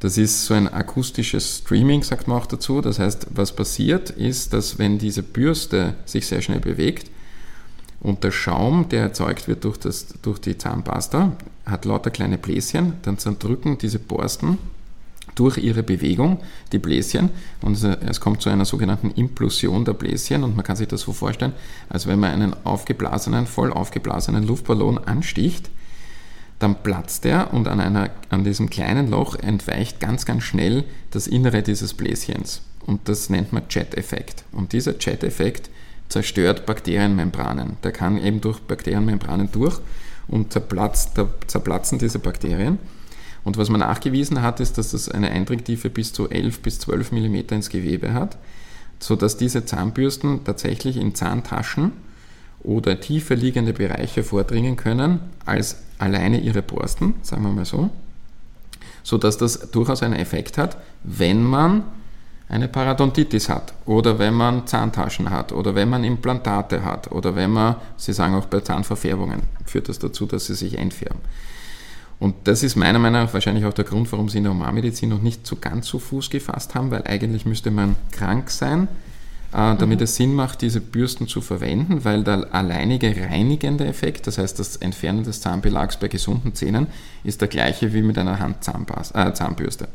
Das ist so ein akustisches Streaming, sagt man auch dazu. Das heißt, was passiert ist, dass wenn diese Bürste sich sehr schnell bewegt, und der Schaum, der erzeugt wird durch, das, durch die Zahnpasta, hat lauter kleine Bläschen. Dann zerdrücken diese Borsten durch ihre Bewegung die Bläschen und es kommt zu einer sogenannten Implosion der Bläschen und man kann sich das so vorstellen, als wenn man einen aufgeblasenen, voll aufgeblasenen Luftballon ansticht, dann platzt er und an, einer, an diesem kleinen Loch entweicht ganz, ganz schnell das Innere dieses Bläschens und das nennt man Jet-Effekt. Und dieser Jet-Effekt zerstört Bakterienmembranen. Der kann eben durch Bakterienmembranen durch und zerplatzt, zerplatzen diese Bakterien. Und was man nachgewiesen hat, ist, dass das eine Eindringtiefe bis zu 11 bis 12 mm ins Gewebe hat, sodass diese Zahnbürsten tatsächlich in Zahntaschen oder tiefer liegende Bereiche vordringen können als alleine ihre Borsten, sagen wir mal so, sodass das durchaus einen Effekt hat, wenn man eine Parodontitis hat oder wenn man Zahntaschen hat oder wenn man Implantate hat oder wenn man, Sie sagen auch bei Zahnverfärbungen, führt das dazu, dass sie sich entfärben. Und das ist meiner Meinung nach wahrscheinlich auch der Grund, warum sie in der Humanmedizin noch nicht so ganz zu Fuß gefasst haben, weil eigentlich müsste man krank sein, äh, damit mhm. es Sinn macht, diese Bürsten zu verwenden, weil der alleinige reinigende Effekt, das heißt das Entfernen des Zahnbelags bei gesunden Zähnen, ist der gleiche wie mit einer Handzahnbürste.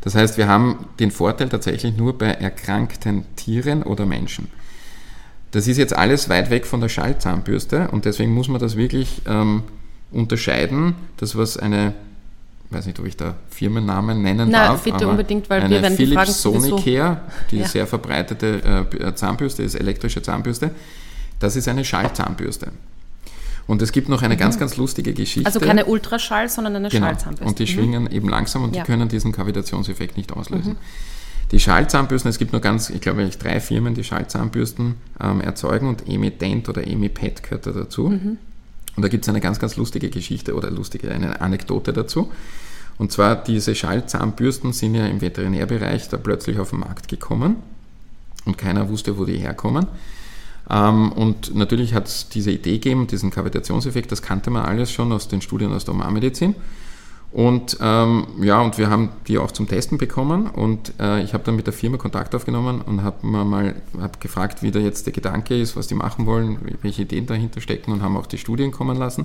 Das heißt, wir haben den Vorteil tatsächlich nur bei erkrankten Tieren oder Menschen. Das ist jetzt alles weit weg von der Schallzahnbürste und deswegen muss man das wirklich ähm, unterscheiden. Das, was eine, ich weiß nicht, ob ich da Firmennamen nennen Na, darf. bitte unbedingt, weil eine wir werden Philips die Fragen Sonicare, die ja. sehr verbreitete äh, Zahnbürste ist, elektrische Zahnbürste, das ist eine Schallzahnbürste. Und es gibt noch eine mhm. ganz, ganz lustige Geschichte. Also keine Ultraschall, sondern eine genau. Schallzahnbürste. Und die mhm. schwingen eben langsam und ja. die können diesen Kavitationseffekt nicht auslösen. Mhm. Die Schallzahnbürsten, es gibt nur ganz, ich glaube, drei Firmen, die Schallzahnbürsten ähm, erzeugen und Emi-Dent oder Emi-Pet gehört da dazu. Und da gibt es eine ganz, ganz lustige Geschichte oder lustige eine Anekdote dazu. Und zwar, diese Schallzahnbürsten sind ja im Veterinärbereich da plötzlich auf den Markt gekommen und keiner wusste, wo die herkommen. Ähm, und natürlich hat es diese Idee gegeben, diesen Kavitationseffekt, das kannte man alles schon aus den Studien aus der Humanmedizin. Und ähm, ja, und wir haben die auch zum Testen bekommen und äh, ich habe dann mit der Firma Kontakt aufgenommen und habe mal hab gefragt, wie da jetzt der Gedanke ist, was die machen wollen, welche Ideen dahinter stecken und haben auch die Studien kommen lassen.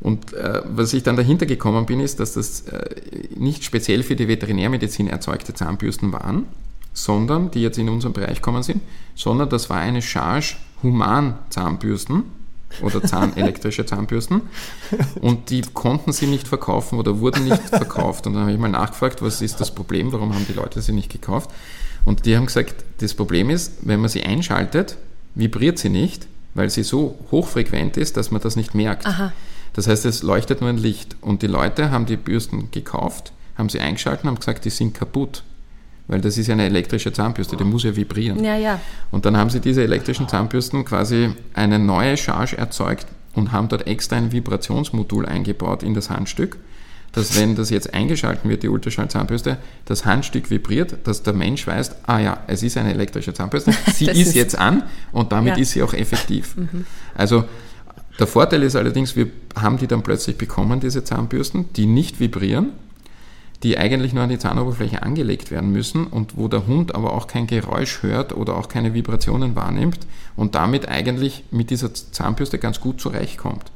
Und äh, was ich dann dahinter gekommen bin, ist, dass das äh, nicht speziell für die Veterinärmedizin erzeugte Zahnbürsten waren, sondern die jetzt in unseren Bereich kommen sind, sondern das war eine Charge Human-Zahnbürsten oder Zahn, elektrische Zahnbürsten und die konnten sie nicht verkaufen oder wurden nicht verkauft. Und dann habe ich mal nachgefragt, was ist das Problem, warum haben die Leute sie nicht gekauft? Und die haben gesagt, das Problem ist, wenn man sie einschaltet, vibriert sie nicht, weil sie so hochfrequent ist, dass man das nicht merkt. Aha. Das heißt, es leuchtet nur ein Licht. Und die Leute haben die Bürsten gekauft, haben sie eingeschaltet und haben gesagt, die sind kaputt. Weil das ist ja eine elektrische Zahnbürste, die muss ja vibrieren. Ja, ja. Und dann haben sie diese elektrischen Zahnbürsten quasi eine neue Charge erzeugt und haben dort extra ein Vibrationsmodul eingebaut in das Handstück, dass wenn das jetzt eingeschalten wird, die Ultraschallzahnbürste, das Handstück vibriert, dass der Mensch weiß, ah ja, es ist eine elektrische Zahnbürste, <laughs> sie ist, ist, jetzt an und damit ja. ist sie auch effektiv. Mhm. Also der Vorteil ist allerdings, wir haben die dann plötzlich bekommen, diese Zahnbürsten, die nicht vibrieren die eigentlich nur an die Zahnoberfläche angelegt werden müssen und wo der Hund aber auch kein Geräusch hört oder auch keine Vibrationen wahrnimmt und damit eigentlich mit dieser Zahnbürste ganz gut zurechtkommt.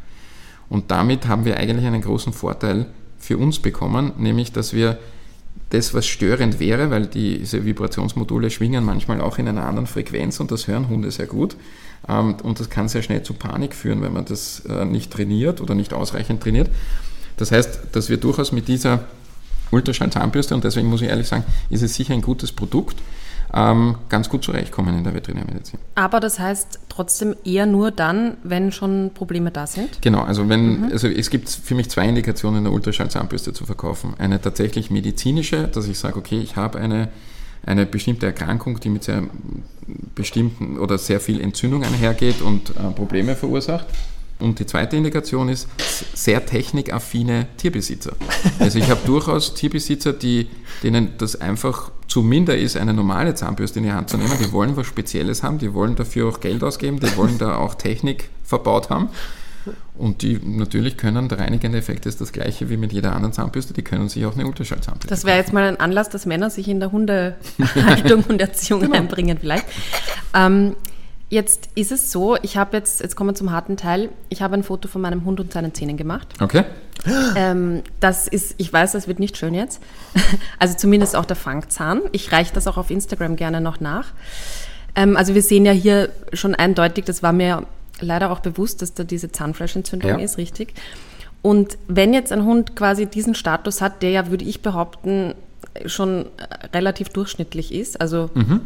Und damit haben wir eigentlich einen großen Vorteil für uns bekommen, nämlich dass wir das, was störend wäre, weil diese Vibrationsmodule schwingen manchmal auch in einer anderen Frequenz und das hören Hunde sehr gut. Ähm, und das kann sehr schnell zu Panik führen, wenn man das äh, nicht trainiert oder nicht ausreichend trainiert. Das heißt, dass wir durchaus mit dieser Ultraschall-Zahnbürste und deswegen muss ich ehrlich sagen, ist es sicher ein gutes Produkt. Ähm, ganz gut zurechtkommen in der Veterinärmedizin. Aber das heißt trotzdem eher nur dann, wenn schon Probleme da sind? Genau, also wenn, mhm. also es gibt für mich zwei Indikationen, eine Ultraschall-Zahnbürste zu verkaufen. Eine tatsächlich medizinische, dass ich sage, okay, ich habe eine, eine bestimmte Erkrankung, die mit sehr bestimmten oder sehr viel Entzündung einhergeht und äh, Probleme verursacht. Und die zweite Indikation ist sehr technikaffine Tierbesitzer. Also ich habe durchaus Tierbesitzer, die, denen das einfach zu minder ist, eine normale Zahnbürste in die Hand zu nehmen. Die wollen was Spezielles haben, die wollen dafür auch Geld ausgeben, die wollen da auch Technik verbaut haben. Und die natürlich können, der reinigende Effekt ist das gleiche wie mit jeder anderen Zahnbürste, die können sich auch eine Ultraschallzahnbürste. Das wäre jetzt mal ein Anlass, dass Männer sich in der Hundehaltung <laughs> und Erziehung genau. einbringen vielleicht. Ähm, Jetzt ist es so, ich habe jetzt, jetzt kommen wir zum harten Teil, ich habe ein Foto von meinem Hund und seinen Zähnen gemacht. Okay. Ähm, das ist, ich weiß, das wird nicht schön jetzt. <laughs> Also zumindest auch der Fangzahn. Ich reiche das auch auf Instagram gerne noch nach. Ähm, also wir sehen ja hier schon eindeutig, das war mir leider auch bewusst, dass da diese Zahnfleischentzündung ja. ist, richtig. Und wenn jetzt ein Hund quasi diesen Status hat, der ja, würde ich behaupten, schon relativ durchschnittlich ist, also mhm,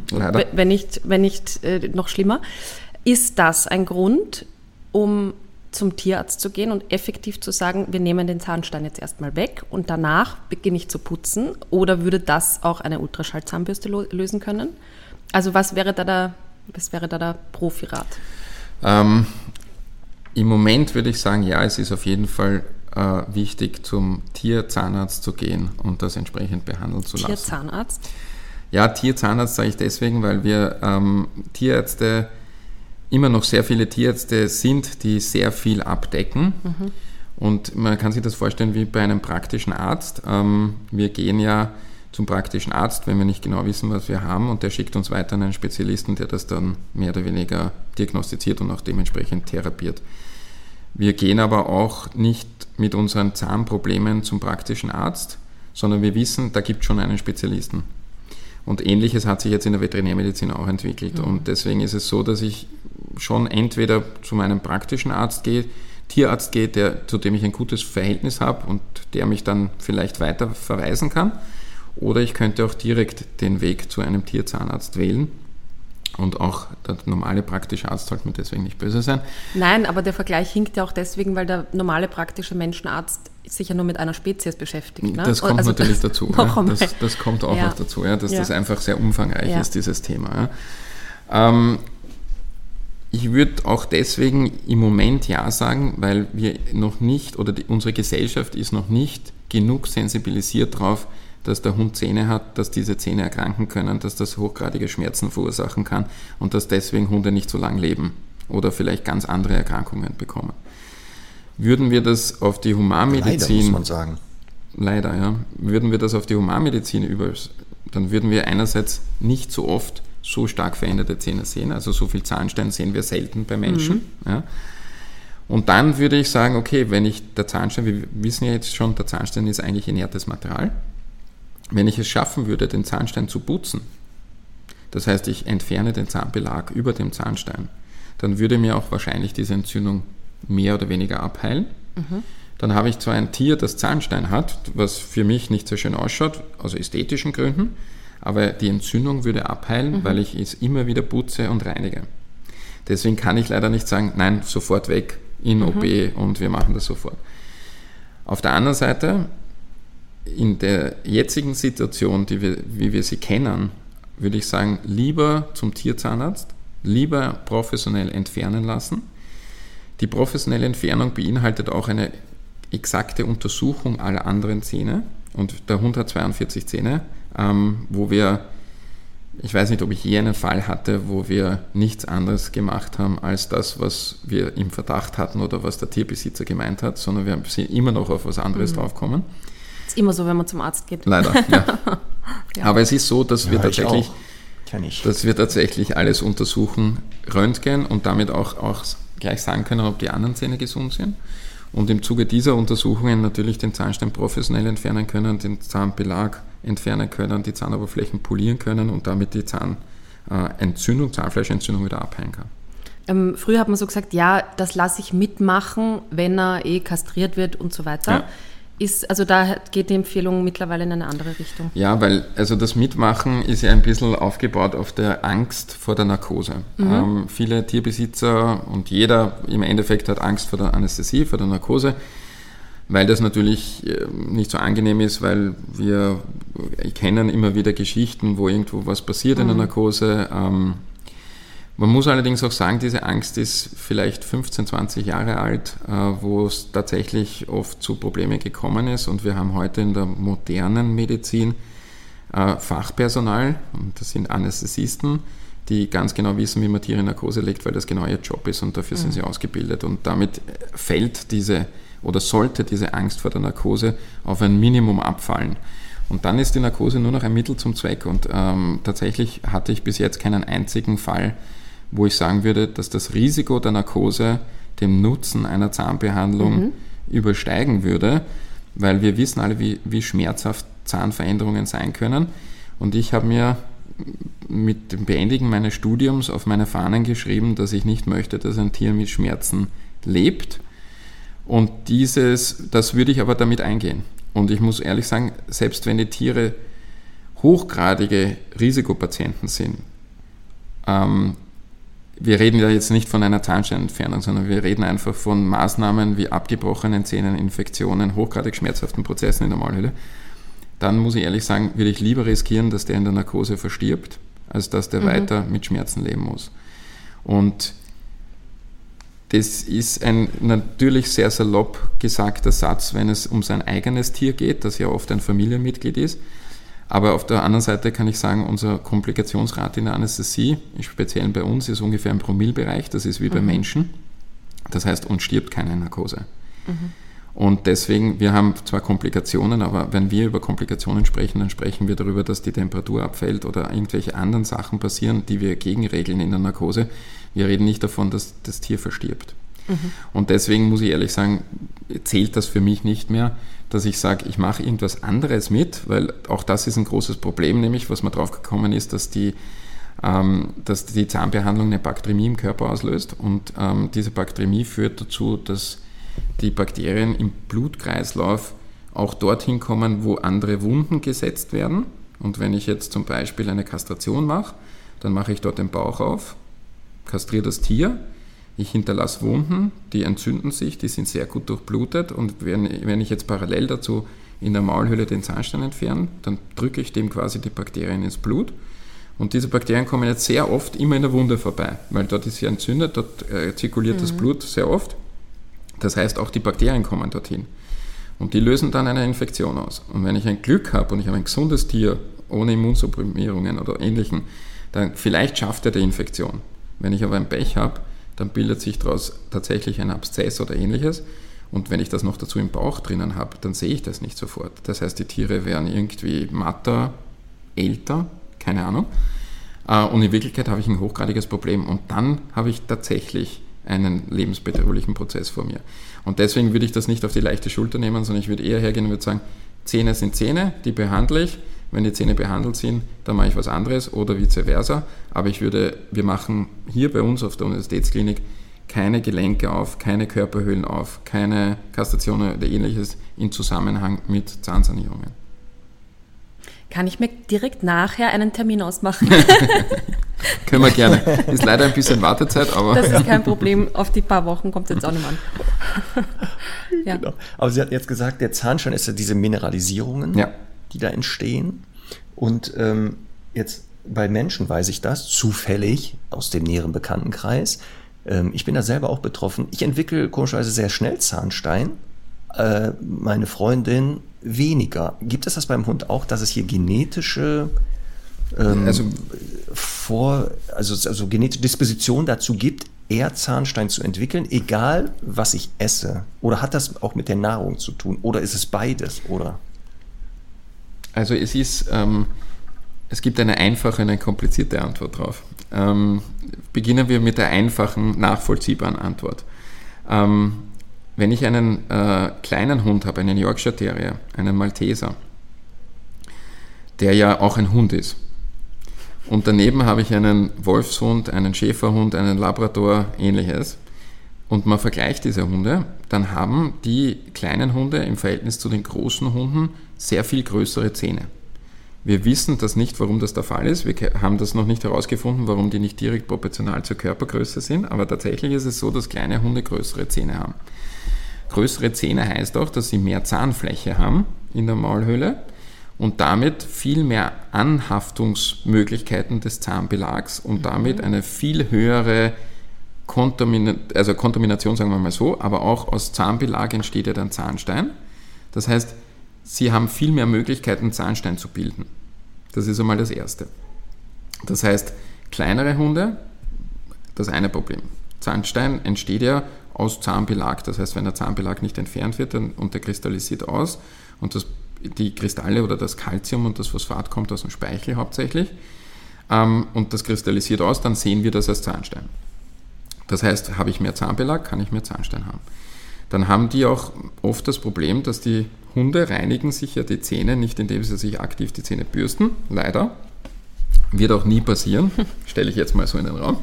wenn nicht, wenn nicht äh, noch schlimmer, ist das ein Grund, um zum Tierarzt zu gehen und effektiv zu sagen, wir nehmen den Zahnstein jetzt erstmal weg und danach beginne ich zu putzen? Oder würde das auch eine Ultraschallzahnbürste lösen können? Also was wäre da der, was wäre da der Profirat? Ähm, Im Moment würde ich sagen, ja, es ist auf jeden Fall äh, wichtig, zum Tierzahnarzt zu gehen und das entsprechend behandeln zu lassen. Tierzahnarzt? Ja, Tierzahnarzt sage ich deswegen, weil wir ähm, Tierärzte immer noch sehr viele Tierärzte sind, die sehr viel abdecken. Mhm. Und man kann sich das vorstellen wie bei einem praktischen Arzt. Ähm, wir gehen ja zum praktischen Arzt, wenn wir nicht genau wissen, was wir haben, und der schickt uns weiter an einen Spezialisten, der das dann mehr oder weniger diagnostiziert und auch dementsprechend therapiert. Wir gehen aber auch nicht mit unseren Zahnproblemen zum praktischen Arzt, sondern wir wissen, da gibt es schon einen Spezialisten. Und ähnliches hat sich jetzt in der Veterinärmedizin auch entwickelt. Mhm. Und deswegen ist es so, dass ich schon entweder zu meinem praktischen Arzt gehe, Tierarzt gehe, der, zu dem ich ein gutes Verhältnis habe und der mich dann vielleicht weiter verweisen kann. Oder ich könnte auch direkt den Weg zu einem Tierzahnarzt wählen. Und auch der normale praktische Arzt sollte mir deswegen nicht böse sein. Nein, aber der Vergleich hinkt ja auch deswegen, weil der normale praktische Menschenarzt sich ja nur mit einer Spezies beschäftigt. Ne? Das kommt also natürlich das <laughs> dazu. Ja. Das, das, kommt auch ja. noch dazu, ja, dass das einfach sehr umfangreich ist, dieses Thema. Ähm, ich würde auch deswegen im Moment ja sagen, weil wir noch nicht, oder die, unsere Gesellschaft ist noch nicht genug sensibilisiert darauf, dass der Hund Zähne hat, dass diese Zähne erkranken können, dass das hochgradige Schmerzen verursachen kann und dass deswegen Hunde nicht so lang leben oder vielleicht ganz andere Erkrankungen bekommen. Würden wir das auf die Humanmedizin. Leider, muss man sagen. leider, ja, würden wir das auf die Humanmedizin über, dann würden wir einerseits nicht so oft so stark veränderte Zähne sehen. Also so viel Zahnstein sehen wir selten bei Menschen. Mhm. Ja. Und dann würde ich sagen, okay, wenn ich der Zahnstein, wir wissen ja jetzt schon, der Zahnstein ist eigentlich inertes Material. Wenn ich es schaffen würde, den Zahnstein zu putzen, das heißt, ich entferne den Zahnbelag über dem Zahnstein, dann würde mir auch wahrscheinlich diese Entzündung mehr oder weniger abheilen. Mhm. Dann habe ich zwar ein Tier, das Zahnstein hat, was für mich nicht so schön ausschaut, aus ästhetischen Gründen, aber die Entzündung würde abheilen, mhm. weil ich es immer wieder putze und reinige. Deswegen kann ich leider nicht sagen, nein, sofort weg in mhm. OP und wir machen das sofort. Auf der anderen Seite, in der jetzigen Situation, die wir, wie wir sie kennen, würde ich sagen, lieber zum Tierzahnarzt, lieber professionell entfernen lassen. Die professionelle Entfernung beinhaltet auch eine exakte Untersuchung aller anderen Zähne. Und der Hund hat 42 Zähne, ähm, wo wir, ich weiß nicht, ob ich je einen Fall hatte, wo wir nichts anderes gemacht haben als das, was wir im Verdacht hatten oder was der Tierbesitzer gemeint hat, sondern wir sind immer noch auf was anderes mhm. draufkommen. Ist immer so, wenn man zum Arzt geht. Leider, <laughs> ja. ja. Aber es ist so, dass ja, wir tatsächlich, dass wir tatsächlich alles untersuchen, Röntgen und damit auch, auch gleich sagen können, ob die anderen Zähne gesund sind und im Zuge dieser Untersuchungen natürlich den Zahnstein professionell entfernen können, den Zahnbelag entfernen können, die Zahnoberflächen polieren können und damit die Zahnentzündung, Zahnfleischentzündung wieder abheilen kann. Ähm, früher hat man so gesagt, ja, das lasse ich mitmachen, wenn er eh kastriert wird und so weiter. Ja ist, also da geht die Empfehlung mittlerweile in eine andere Richtung. Ja, weil also das Mitmachen ist ja ein bisschen aufgebaut auf der Angst vor der Narkose. Mhm. Ähm, viele Tierbesitzer und jeder im Endeffekt hat Angst vor der Anästhesie, vor der Narkose, weil das natürlich äh, nicht so angenehm ist, weil wir kennen immer wieder Geschichten, wo irgendwo was passiert mhm. in der mhm. Narkose. Ähm, man muss allerdings auch sagen, diese Angst ist vielleicht 15, 20 Jahre alt, äh, wo es tatsächlich oft zu Problemen gekommen ist. Und wir haben heute in der modernen Medizin äh, Fachpersonal, und das sind Anästhesisten, die ganz genau wissen, wie man Tiere in Narkose legt, weil das genau ihr Job ist und dafür mhm. sind sie ausgebildet. Und damit fällt diese oder sollte diese Angst vor der Narkose auf ein Minimum abfallen. Und dann ist die Narkose nur noch ein Mittel zum Zweck. Und ähm, tatsächlich hatte ich bis jetzt keinen einzigen Fall, wo ich sagen würde, dass das Risiko der Narkose dem Nutzen einer Zahnbehandlung mhm. übersteigen würde, weil wir wissen alle, wie, wie schmerzhaft Zahnveränderungen sein können. Und ich habe mir mit dem Beendigen meines Studiums auf meine Fahnen geschrieben, dass ich nicht möchte, dass ein Tier mit Schmerzen lebt. Und dieses, das würde ich aber damit eingehen. Und ich muss ehrlich sagen, selbst wenn die Tiere hochgradige Risikopatienten sind, ähm, wir reden ja jetzt nicht von einer Zahnsteinentfernung, sondern wir reden einfach von Maßnahmen wie abgebrochenen Zähnen, Infektionen, hochgradig schmerzhaften Prozessen in der Maulhöhle. Dann muss ich ehrlich sagen, würde ich lieber riskieren, dass der in der Narkose verstirbt, als dass der mhm. weiter mit Schmerzen leben muss. Und das ist ein natürlich sehr salopp gesagter Satz, wenn es um sein eigenes Tier geht, das ja oft ein Familienmitglied ist. Aber auf der anderen Seite kann ich sagen, unsere Komplikationsrate in der Anästhesie, speziell bei uns, ist ungefähr im Promillbereich. Das ist wie mhm. bei Menschen. Das heißt, uns stirbt keine Narkose. Mhm. Und deswegen, wir haben zwar Komplikationen, aber wenn wir über Komplikationen sprechen, dann sprechen wir darüber, dass die Temperatur abfällt oder irgendwelche anderen Sachen passieren, die wir gegenregeln in der Narkose. Wir reden nicht davon, dass das Tier verstirbt. Mhm. Und deswegen muss ich ehrlich sagen, zählt das für mich nicht mehr, dass ich sage, ich mache irgendwas anderes mit, weil auch das ist ein großes Problem, nämlich was man drauf gekommen ist, dass die, ähm, dass die Zahnbehandlung eine Bakteriemie im Körper auslöst und ähm, diese Bakteriemie führt dazu, dass die Bakterien im Blutkreislauf auch dorthin kommen, wo andere Wunden gesetzt werden. Und wenn ich jetzt zum Beispiel eine Kastration mache, dann mache ich dort den Bauch auf, kastriere das Tier, ich hinterlasse Wunden, die entzünden sich, die sind sehr gut durchblutet und wenn, wenn ich jetzt parallel dazu in der Maulhöhle den Zahnstein entferne, dann drücke ich dem quasi die Bakterien ins Blut. Und diese Bakterien kommen jetzt sehr oft immer in der Wunde vorbei, weil dort ist sie entzündet, dort äh, zirkuliert mhm. das Blut sehr oft. Das heißt, auch die Bakterien kommen dorthin. Und die lösen dann eine Infektion aus. Und wenn ich ein Glück habe und ich habe ein gesundes Tier ohne Immunsupprimierungen oder ähnlichen, dann vielleicht schafft er die Infektion. Wenn ich aber ein Pech habe, dann bildet sich daraus tatsächlich ein Abszess oder ähnliches. Und wenn ich das noch dazu im Bauch drinnen habe, dann sehe ich das nicht sofort. Das heißt, die Tiere werden irgendwie matter, älter, keine Ahnung. Äh, und in Wirklichkeit habe ich ein hochgradiges Problem. Und dann habe ich tatsächlich einen lebensbedrohlichen Prozess vor mir. Und deswegen würde ich das nicht auf die leichte Schulter nehmen, sondern ich würde eher hergehen und würde sagen, Zähne sind Zähne, die behandle ich. Wenn die Zähne behandelt sind, dann mache ich was anderes oder vice versa. Aber ich würde, wir machen hier bei uns auf der Universitätsklinik keine Gelenke auf, keine Körperhöhlen auf, keine Kastrationen oder ähnliches in Zusammenhang mit Zahnsanierungen. Kann ich mir direkt nachher einen Termin ausmachen? <laughs> Können wir gerne. Ist leider ein bisschen Wartezeit, aber. Das ist kein Problem. Auf die paar Wochen kommt es jetzt auch nicht an. <laughs> ja. Genau. Aber Sie hatten jetzt gesagt, der Zahnstein ist ja diese Mineralisierungen, ja. Die da entstehen. Und ähm, jetzt bei Menschen weiß ich das zufällig aus dem näheren Bekanntenkreis. Ähm, ich bin da selber auch betroffen. Ich entwickle komischerweise sehr schnell Zahnstein. Äh, meine Freundin weniger. Gibt es das beim Hund auch, dass es hier genetische ähm, also, vor, also, also genetische Disposition dazu gibt, eher Zahnstein zu entwickeln, egal was ich esse? Oder hat das auch mit der Nahrung zu tun? Oder ist es beides? Oder? Also es ist, ähm, es gibt eine einfache und eine komplizierte Antwort drauf. Ähm, beginnen wir mit der einfachen, nachvollziehbaren Antwort. Ähm, wenn ich einen äh, kleinen Hund habe, einen Yorkshire Terrier, einen Malteser, der ja auch ein Hund ist, und daneben habe ich einen Wolfshund, einen Schäferhund, einen Labrador, ähnliches, und man vergleicht diese Hunde, dann haben die kleinen Hunde im Verhältnis zu den großen Hunden sehr viel größere Zähne. Wir wissen das nicht, warum das der Fall ist. Wir haben das noch nicht herausgefunden, warum die nicht direkt proportional zur Körpergröße sind. Aber tatsächlich ist es so, dass kleine Hunde größere Zähne haben. Größere Zähne heißt auch, dass sie mehr Zahnfläche haben in der Maulhöhle und damit viel mehr Anhaftungsmöglichkeiten des Zahnbelags und mhm. damit eine viel höhere Kontamina also Kontamination, sagen wir mal so, aber auch aus Zahnbelag entsteht ja dann Zahnstein. Das heißt, sie haben viel mehr Möglichkeiten, Zahnstein zu bilden. Das ist einmal das Erste. Das heißt, kleinere Hunde, das eine Problem. Zahnstein entsteht ja aus Zahnbelag. Das heißt, wenn der Zahnbelag nicht entfernt wird dann, und der kristallisiert aus und das, die Kristalle oder das Kalzium und das Phosphat kommt aus dem Speichel hauptsächlich ähm, und das kristallisiert aus, dann sehen wir das als Zahnstein. Das heißt, habe ich mehr Zahnbelag, kann ich mehr Zahnstein haben. Dann haben die auch oft das Problem, dass die Hunde reinigen sich ja die Zähne nicht, indem sie sich aktiv die Zähne bürsten. Leider. Wird auch nie passieren. <laughs> Stelle ich jetzt mal so in den Raum.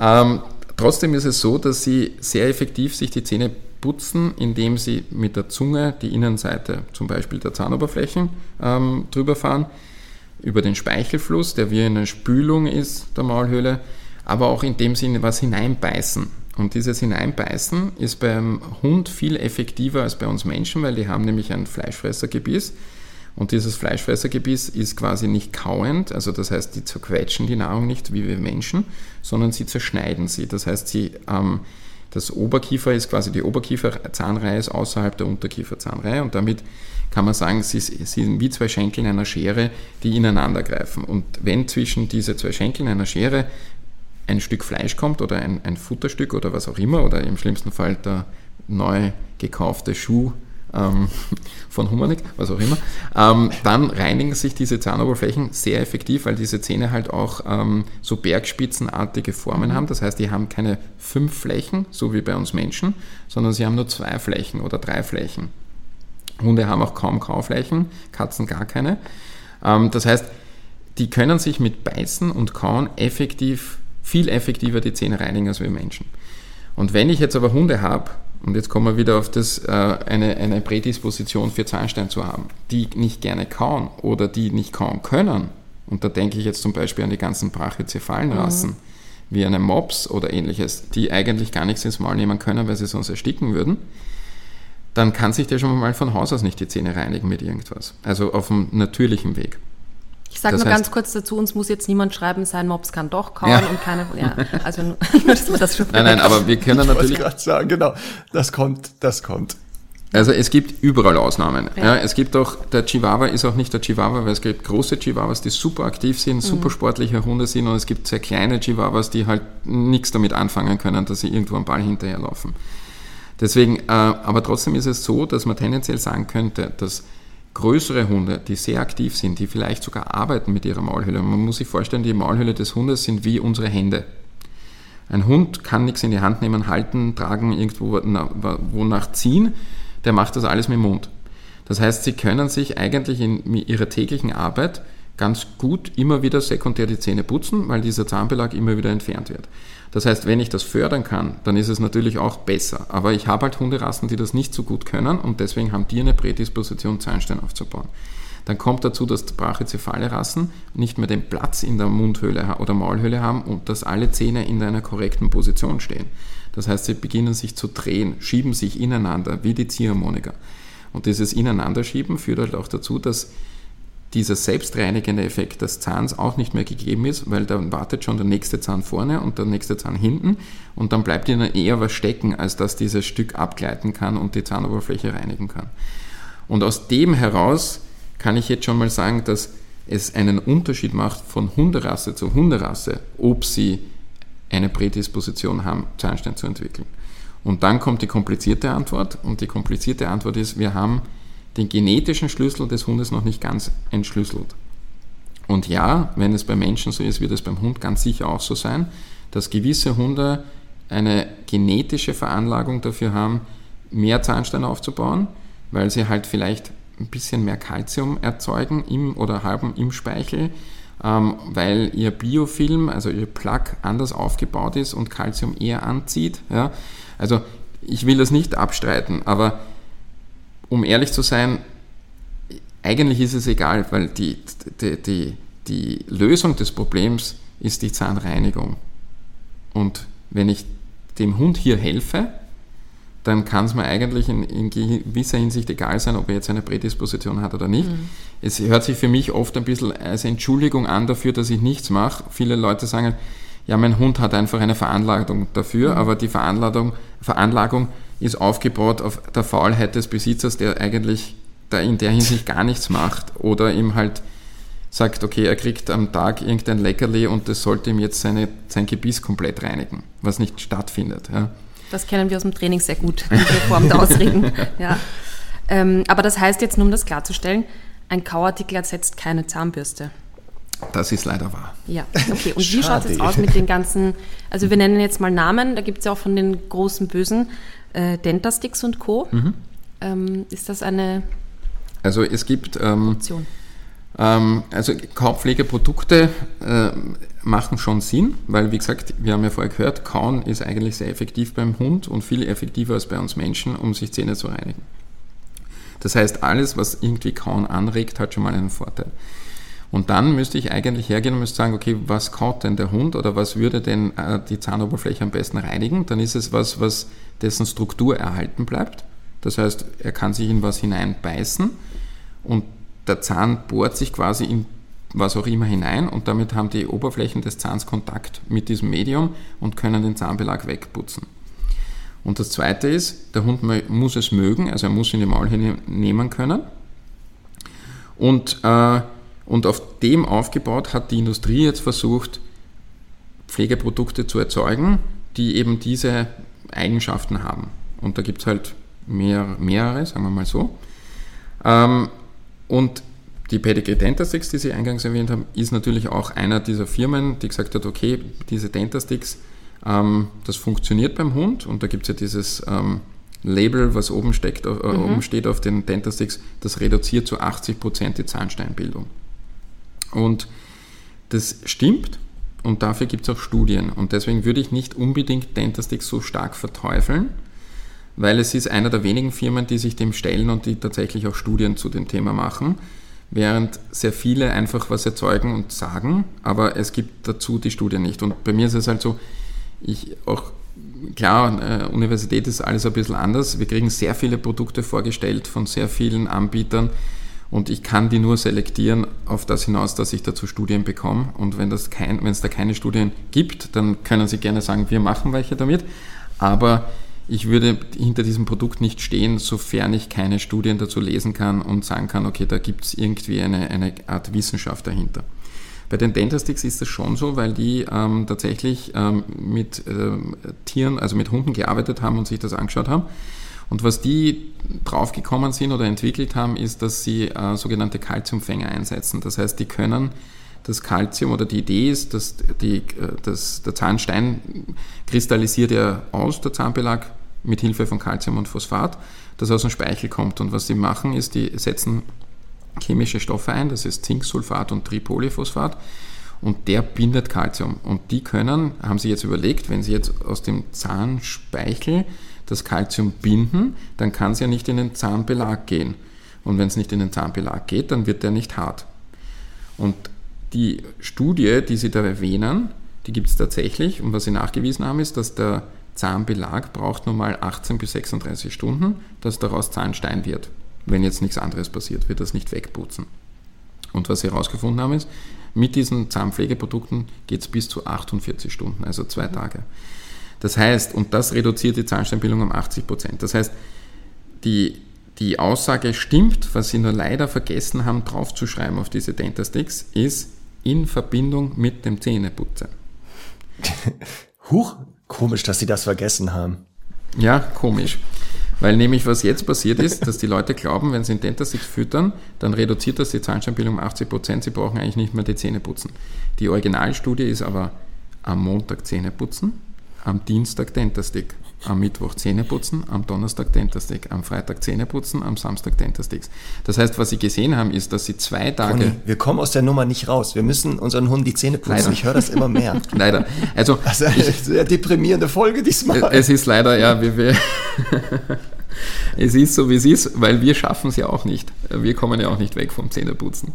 Ähm, Trotzdem ist es so, dass sie sehr effektiv sich die Zähne putzen, indem sie mit der Zunge die Innenseite zum Beispiel der Zahnoberflächen ähm, drüber fahren, über den Speichelfluss, der wie eine Spülung ist der Maulhöhle, aber auch indem sie in was hineinbeißen. Und dieses Hineinbeißen ist beim Hund viel effektiver als bei uns Menschen, weil die haben nämlich ein Fleischfressergebiss und dieses Fleischfressergebiss ist quasi nicht kauend, also das heißt, die zerquetschen die Nahrung nicht wie wir Menschen, sondern sie zerschneiden sie. Das heißt, sie, ähm, das Oberkiefer ist quasi die Oberkieferzahnreihe ist außerhalb der Unterkieferzahnreihe und damit kann man sagen, sie, sie sind wie zwei Schenkel in einer Schere, die ineinander greifen. Und wenn zwischen diese zwei Schenkel in einer Schere ein Stück Fleisch kommt oder ein, ein Futterstück oder was auch immer oder im schlimmsten Fall der neu gekaufte Schuh ähm, <laughs> von Humanik, was auch immer, ähm, dann reinigen sich diese Zahnoberflächen sehr effektiv, weil diese Zähne halt auch ähm, so bergspitzenartige Formen haben. Das heißt, die haben keine fünf Flächen, so wie bei uns Menschen, sondern sie haben nur zwei Flächen oder drei Flächen. Hunde haben auch kaum Kauflächen, Katzen gar keine. Ähm, das heißt, die können sich mit Beißen und Kauen effektiv, viel effektiver die Zähne reinigen als wir Menschen. Und wenn ich jetzt aber Hunde habe, und jetzt kommen wir wieder auf das, äh, eine, eine Prädisposition für Zahnstein zu haben, die nicht gerne kauen oder die nicht kauen können. Und da denke ich jetzt zum Beispiel an die ganzen Brachycephalenrassen, mhm. wie eine Mops oder ähnliches, die eigentlich gar nichts ins Maul nehmen können, weil sie sonst ersticken würden. Dann kann sich der schon mal von Haus aus nicht die Zähne reinigen mit irgendwas. Also auf dem natürlichen Weg. Ich sage nur heißt, ganz kurz dazu, uns muss jetzt niemand schreiben, sein Mops kann doch kauen ja. und keine, ja, <laughs> also <laughs> nur, dass man das schon Nein, nein, aber wir können ich natürlich... gerade sagen, genau, das kommt, das kommt. Also es gibt überall Ausnahmen. Ja. ja. es gibt auch, der Chihuahua ist auch nicht der Chihuahua, weil es gibt große Chihuahuas, die super aktiv sind, mhm. super sportliche Hunde sind und es gibt sehr kleine Chihuahuas, die halt nichts damit anfangen können, dass sie irgendwo am Ball hinterherlaufen. Deswegen, äh, aber trotzdem ist es so, dass man tendenziell sagen könnte, dass größere Hunde, die sehr aktiv sind, die vielleicht sogar arbeiten mit ihrer Maulhöhle. Man muss sich vorstellen, die Maulhöhle des Hundes sind wie unsere Hände. Ein Hund kann nichts in die Hand nehmen, halten, tragen, irgendwo wonach ziehen. Der macht das alles mit dem Mund. Das heißt, sie können sich eigentlich in ihrer täglichen Arbeit ganz gut immer wieder sekundär die Zähne putzen, weil dieser Zahnbelag immer wieder entfernt wird. Das heißt, wenn ich das fördern kann, dann ist es natürlich auch besser. Aber ich habe halt Hunderassen, die das nicht so gut können und deswegen haben die eine Prädisposition, Zahnstein aufzubauen. Dann kommt dazu, dass brachycephale Rassen nicht mehr den Platz in der Mundhöhle oder Maulhöhle haben und dass alle Zähne in einer korrekten Position stehen. Das heißt, sie beginnen sich zu drehen, schieben sich ineinander, wie die Ziehharmonika. Und dieses Ineinanderschieben führt halt auch dazu, dass dieser selbstreinigende Effekt des Zahns auch nicht mehr gegeben ist, weil dann wartet schon der nächste Zahn vorne und der nächste Zahn hinten und dann bleibt ihnen eher was stecken, als dass dieses Stück abgleiten kann und die Zahnoberfläche reinigen kann. Und aus dem heraus kann ich jetzt schon mal sagen, dass es einen Unterschied macht von Hunderasse zu Hunderasse, ob sie eine Prädisposition haben, Zahnstein zu entwickeln. Und dann kommt die komplizierte Antwort und die komplizierte Antwort ist, wir haben den genetischen Schlüssel des Hundes noch nicht ganz entschlüsselt. Und ja, wenn es bei Menschen so ist, wird es beim Hund ganz sicher auch so sein, dass gewisse Hunde eine genetische Veranlagung dafür haben, mehr Zahnstein aufzubauen, weil sie halt vielleicht ein bisschen mehr Kalzium erzeugen im oder haben im Speichel, ähm, weil ihr Biofilm, also ihr Plug anders aufgebaut ist und Kalzium eher anzieht. Ja? Also ich will das nicht abstreiten, aber um ehrlich zu sein, eigentlich ist es egal, weil die, die, die, die Lösung des Problems ist die Zahnreinigung. Und wenn ich dem Hund hier helfe, dann kann es mir eigentlich in, in, gewisser Hinsicht egal sein, ob er jetzt eine Prädisposition hat oder nicht. Mhm. Es hört sich für mich oft ein bisschen als Entschuldigung an dafür, dass ich nichts mache. Viele Leute sagen, ja, mein Hund hat einfach eine Veranlagung dafür, mhm. aber die Veranlagung, Veranlagung ist aufgebaut auf der Faulheit des Besitzers, der eigentlich da in der Hinsicht gar nichts macht oder ihm halt sagt, okay, er kriegt am Tag irgendein Leckerli und das sollte ihm jetzt seine, sein Gebiss komplett reinigen, was nicht stattfindet. Ja. Das kennen wir aus dem Training sehr gut, die Form der Ausreden. <laughs> Ja. Ähm, aber das heißt jetzt, nur um das klarzustellen, ein Kauartikel ersetzt keine Zahnbürste. Das ist leider wahr. Ja, okay. Und <laughs> wie schaut es jetzt aus mit den ganzen, also wir nennen jetzt mal Namen, da gibt es ja auch von den großen Bösen äh, Dentastix und Co. Mhm. Ähm, ist das eine Also es gibt ähm, Option? Ähm, also Kaupflegeprodukte äh, machen schon Sinn, weil wie gesagt, wir haben ja vorher gehört, Kauen ist eigentlich sehr effektiv beim Hund und viel effektiver als bei uns Menschen, um sich Zähne zu reinigen. Das heißt, alles, was irgendwie Kauen anregt, hat schon mal einen Vorteil. Und dann müsste ich eigentlich hergehen und müsste sagen, okay, was kaut denn der Hund oder was würde denn äh, die Zahnoberfläche am besten reinigen? Dann ist es was, was dessen Struktur erhalten bleibt. Das heißt, er kann sich in was hineinbeißen und der Zahn bohrt sich quasi in was auch immer hinein und damit haben die Oberflächen des Zahns Kontakt mit diesem Medium und können den Zahnbelag wegputzen. Und das zweite ist, der Hund muss es mögen, also er muss in die Maulhöhle nehmen können. Und, äh, und auf dem aufgebaut hat die Industrie jetzt versucht, Pflegeprodukte zu erzeugen, die eben diese Eigenschaften haben. Und da gibt es halt mehr, mehrere, sagen wir mal so. Ähm, und die Pedigree Dentasticks, die Sie eingangs erwähnt haben, ist natürlich auch einer dieser Firmen, die gesagt hat, okay, diese Dentasticks, ähm, das funktioniert beim Hund und da gibt es ja dieses ähm, Label, was oben, steckt, äh, mhm. oben steht auf den Dentasticks, das reduziert zu 80% die Zahnsteinbildung. Und das stimmt und dafür gibt es auch Studien und deswegen würde ich nicht unbedingt Dentasticks so stark verteufeln, weil es ist einer der wenigen Firmen, die sich dem stellen und die tatsächlich auch Studien zu dem Thema machen, während sehr viele einfach was erzeugen und sagen, aber es gibt dazu die Studien nicht. Und bei mir ist es halt so, ich auch klar, äh, Universität ist alles ein bisschen anders. Wir kriegen sehr viele Produkte vorgestellt von sehr vielen Anbietern und ich kann die nur selektieren auf das hinaus, dass ich dazu Studien bekomme. Und wenn es da keine Studien gibt, dann können Sie gerne sagen, wir machen welche damit. Aber ich würde hinter diesem Produkt nicht stehen, sofern ich keine Studien dazu lesen kann und sagen kann, okay, da gibt es irgendwie eine, eine Art Wissenschaft dahinter. Bei den Dentasticks ist das schon so, weil die ähm, tatsächlich ähm, mit ähm, Tieren, also mit Hunden gearbeitet haben und sich das angeschaut haben. Und was die draufgekommen sind oder entwickelt haben, ist, dass sie äh, sogenannte Kalziumfänger einsetzen. Das heißt, die können das Kalzium oder die Idee ist, dass die, äh, dass der Zahnstein kristallisiert ja aus, der Zahnbelag, mit Hilfe von Kalzium und Phosphat, das aus dem Speichel kommt. Und was sie machen, ist, die setzen chemische Stoffe ein, das ist Zinksulfat und Tripolyphosphat, und der bindet Kalzium. Und die können, haben sie jetzt überlegt, wenn sie jetzt aus dem Zahnspeichel das Kalzium binden, dann kann es ja nicht in den Zahnbelag gehen. Und wenn es nicht in den Zahnbelag geht, dann wird der nicht hart. Und die Studie, die Sie da erwähnen, die gibt es tatsächlich. Und was Sie nachgewiesen haben, ist, dass der Zahnbelag braucht normal 18 bis 36 Stunden, dass daraus Zahnstein wird. Wenn jetzt nichts anderes passiert, wird das nicht wegputzen. Und was Sie herausgefunden haben, ist, mit diesen Zahnpflegeprodukten geht es bis zu 48 Stunden, also zwei Tage. Das heißt, und das reduziert die Zahnsteinbildung um 80 Prozent. Das heißt, die, die Aussage stimmt, was Sie nur leider vergessen haben, draufzuschreiben auf diese Dentasticks, ist in Verbindung mit dem Zähneputzen. <laughs> Huch, komisch, dass Sie das vergessen haben. Ja, komisch. Weil nämlich was jetzt passiert ist, dass die Leute glauben, wenn sie einen Dentasix füttern, dann reduziert das die Zahnsteinbildung um 80 Prozent. Sie brauchen eigentlich nicht mehr die Zähne putzen. Die Originalstudie ist aber am Montag Zähne putzen, am Dienstag Dentastick, am Mittwoch Zähne putzen, am Donnerstag Dentastick, am Freitag Zähne putzen, am Samstag Dentasticks. Das heißt, was sie gesehen haben, ist, dass sie zwei Tage. Conny, wir kommen aus der Nummer nicht raus. Wir müssen unseren Hund die Zähne putzen. Leider. Ich höre das immer mehr. <laughs> leider. Also, also eine sehr deprimierende Folge diesmal. Es ist leider, ja, wie wir. <laughs> es ist so, wie es ist, weil wir schaffen es ja auch nicht. Wir kommen ja auch nicht weg vom Zähneputzen.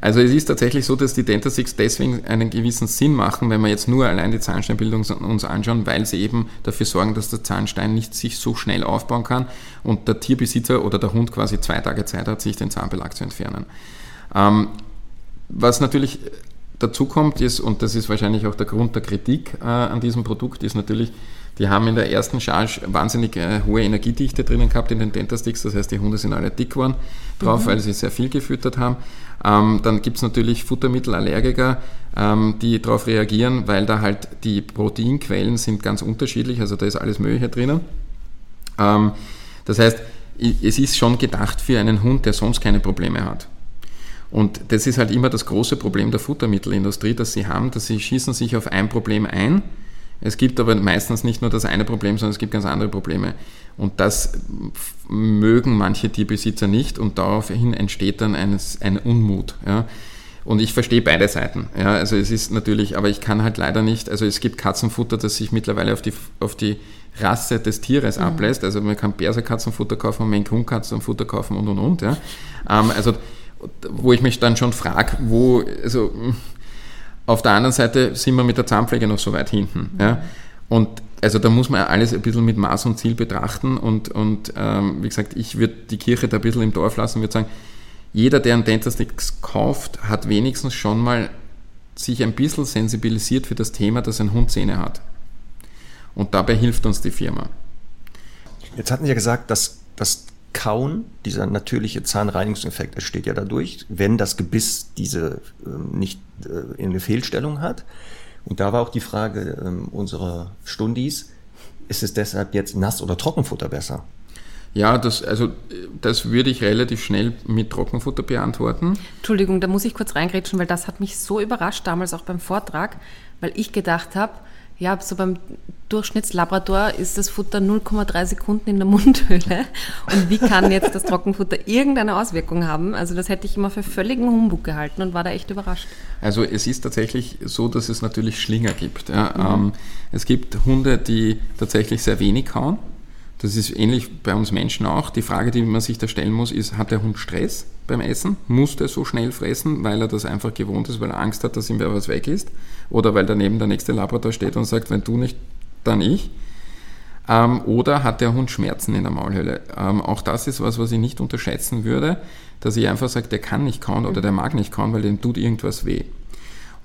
Also es ist tatsächlich so, dass die Dentastix deswegen einen gewissen Sinn machen, wenn wir jetzt nur allein die Zahnsteinbildung uns anschauen, weil sie eben dafür sorgen, dass der Zahnstein nicht sich so schnell aufbauen kann und der Tierbesitzer oder der Hund quasi zwei Tage Zeit hat, sich den Zahnbelag zu entfernen. Ähm, was natürlich dazu kommt ist, und das ist wahrscheinlich auch der Grund der Kritik äh, an diesem Produkt, ist natürlich, die haben in der ersten Charge wahnsinnig äh, hohe Energiedichte drinnen gehabt in den Dentasticks, das heißt, die Hunde sind alle dick geworden drauf, mhm. weil sie sehr viel gefüttert haben. Ähm, dann gibt es natürlich Futtermittelallergiker, ähm, die darauf reagieren, weil da halt die Proteinquellen sind ganz unterschiedlich, also da ist alles Mögliche drinnen. Ähm, das heißt, es ist schon gedacht für einen Hund, der sonst keine Probleme hat. Und das ist halt immer das große Problem der Futtermittelindustrie, dass sie haben, dass sie schießen sich auf ein Problem ein. Es gibt aber meistens nicht nur das eine Problem, sondern es gibt ganz andere Probleme. Und das mögen manche Tierbesitzer nicht und daraufhin entsteht dann ein, ein Unmut. Ja. Und ich verstehe beide Seiten. Ja, also es ist natürlich, aber ich kann halt leider nicht, also es gibt Katzenfutter, das sich mittlerweile auf die, auf die Rasse des Tieres mhm. ablässt. Also man kann Berserkatzenfutter kaufen, man kann Katzenfutter kaufen und und und. Ja. Ähm, also wo ich mich dann schon frage, wo, also auf der anderen Seite sind wir mit der Zahnpflege noch so weit hinten. Ja. Und also da muss man alles ein bisschen mit Maß und Ziel betrachten und, und ähm, wie gesagt, ich würde die Kirche da ein bisschen im Dorf lassen, würde sagen, jeder, der einen Dentastix kauft, hat wenigstens schon mal sich ein bisschen sensibilisiert für das Thema, dass ein Hund Zähne hat. Und dabei hilft uns die Firma. Jetzt hatten Sie ja gesagt, dass das Kauen, dieser natürliche Zahnreinigungseffekt entsteht ja dadurch, wenn das Gebiss diese äh, nicht äh, eine Fehlstellung hat. Und da war auch die Frage ähm, unserer Stundis, ist es deshalb jetzt Nass- oder Trockenfutter besser? Ja, das, also, das würde ich relativ schnell mit Trockenfutter beantworten. Entschuldigung, da muss ich kurz reingrätschen, weil das hat mich so überrascht damals auch beim Vortrag, weil ich gedacht habe, ja, so beim Durchschnittslabrador ist das Futter 0,3 Sekunden in der <laughs> Mundhöhle. Und wie kann jetzt das Trockenfutter irgendeine Auswirkung haben? Also das hätte ich immer für völligen Humbug gehalten und war da echt überrascht. Also es ist tatsächlich so, dass es natürlich Schlinger gibt. Ja. Mhm. Ähm, es gibt Hunde, die tatsächlich sehr wenig kauen. Das ist ähnlich bei uns Menschen auch. Die Frage, die man sich da stellen muss, ist, hat der Hund Stress beim Essen? Muss der so schnell fressen, weil er das einfach gewohnt ist, weil er Angst hat, dass ihm wer was weg ist? Oder weil daneben der nächste Labrador steht und sagt, wenn du nicht, dann ich? Ähm, oder hat der Hund Schmerzen in der Maulhöhle? Ähm, auch das ist was, was ich nicht unterschätzen würde, dass ich einfach sage, der kann nicht kauen oder der mag nicht kauen, weil dem tut irgendwas weh.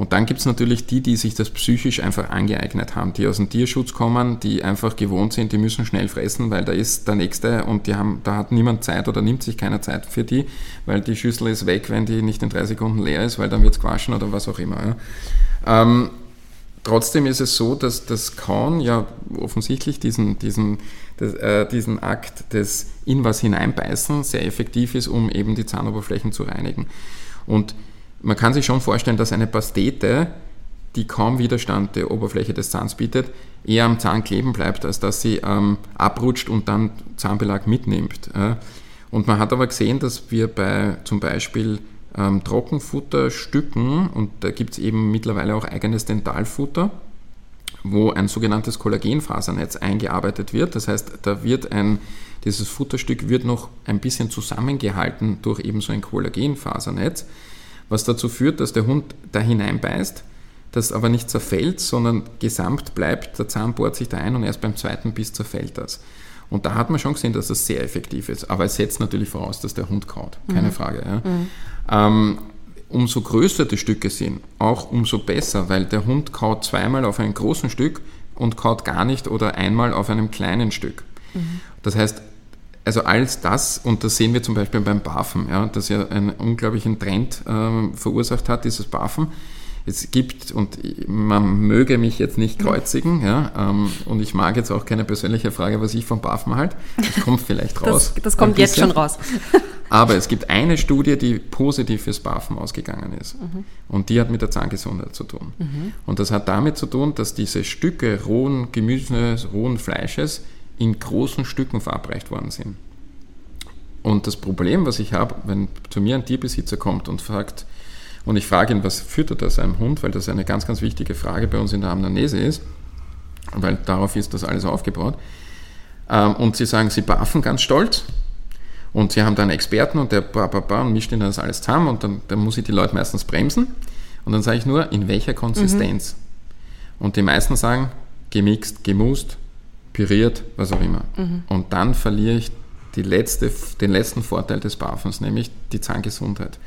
Und dann gibt es natürlich die, die sich das psychisch einfach angeeignet haben, die aus dem Tierschutz kommen, die einfach gewohnt sind, die müssen schnell fressen, weil da ist der Nächste und die haben, da hat niemand Zeit oder nimmt sich keiner Zeit für die, weil die Schüssel ist weg, wenn die nicht in drei Sekunden leer ist, weil dann wird es gewaschen oder was auch immer. Ja. Ähm, trotzdem ist es so, dass das Kauen ja offensichtlich diesen, diesen, das, äh, diesen Akt des in was hineinbeißen sehr effektiv ist, um eben die Zahnoberflächen zu reinigen. Und man kann sich schon vorstellen, dass eine Pastete, die kaum Widerstand der Oberfläche des Zahns bietet, eher am Zahn kleben bleibt, als dass sie ähm, abrutscht und dann Zahnbelag mitnimmt. Äh. Und man hat aber gesehen, dass wir bei zum Beispiel ähm, Trockenfutterstücken, und da gibt es eben mittlerweile auch eigenes Dentalfutter, wo ein sogenanntes Kollagenfasernetz eingearbeitet wird. Das heißt, da wird ein, dieses Futterstück wird noch ein bisschen zusammengehalten durch eben so ein Kollagenfasernetz was dazu führt, dass der Hund da hineinbeißt, das aber nicht zerfällt, sondern gesamt bleibt, der Zahn bohrt sich da ein und erst beim zweiten Biss zerfällt das. Und da hat man schon gesehen, dass das sehr effektiv ist. Aber es setzt natürlich voraus, dass der Hund kaut, keine mhm. Frage. Ja. Mhm. Ähm, umso größer die Stücke sind, auch umso besser, weil der Hund kaut zweimal auf einem großen Stück und kaut gar nicht oder einmal auf einem kleinen Stück. Mhm. Das heißt, also alles das, und das sehen wir zum Beispiel beim Bafen, ja, das ja einen unglaublichen Trend äh, verursacht hat, dieses Bafen. Es gibt, und man möge mich jetzt nicht kreuzigen, ja, ähm, und ich mag jetzt auch keine persönliche Frage, was ich vom Bafen halt. Das kommt vielleicht <laughs> raus. Das, das kommt jetzt schon raus. <laughs> Aber es gibt eine Studie, die positiv fürs Bafen ausgegangen ist. Mhm. Und die hat mit der Zahngesundheit zu tun. Mhm. Und das hat damit zu tun, dass diese Stücke rohen Gemüses, rohen Fleisches in großen Stücken verabreicht worden sind. Und das Problem, was ich habe, wenn zu mir ein Tierbesitzer kommt und fragt, und ich frage ihn, was füttert er seinem Hund, weil das eine ganz, ganz wichtige Frage bei uns in der Amnese ist, weil darauf ist das alles aufgebaut. Ähm, und sie sagen, sie baffen ganz stolz und sie haben dann einen Experten und der ba, ba, ba, und mischt ihnen das alles zusammen und dann, dann muss ich die Leute meistens bremsen. Und dann sage ich nur, in welcher Konsistenz? Mhm. Und die meisten sagen, gemixt, gemust, püriert, was auch immer. Mhm. Und dann verliere ich letzte, den letzten Vorteil des Barfens, nämlich die Zahngesundheit.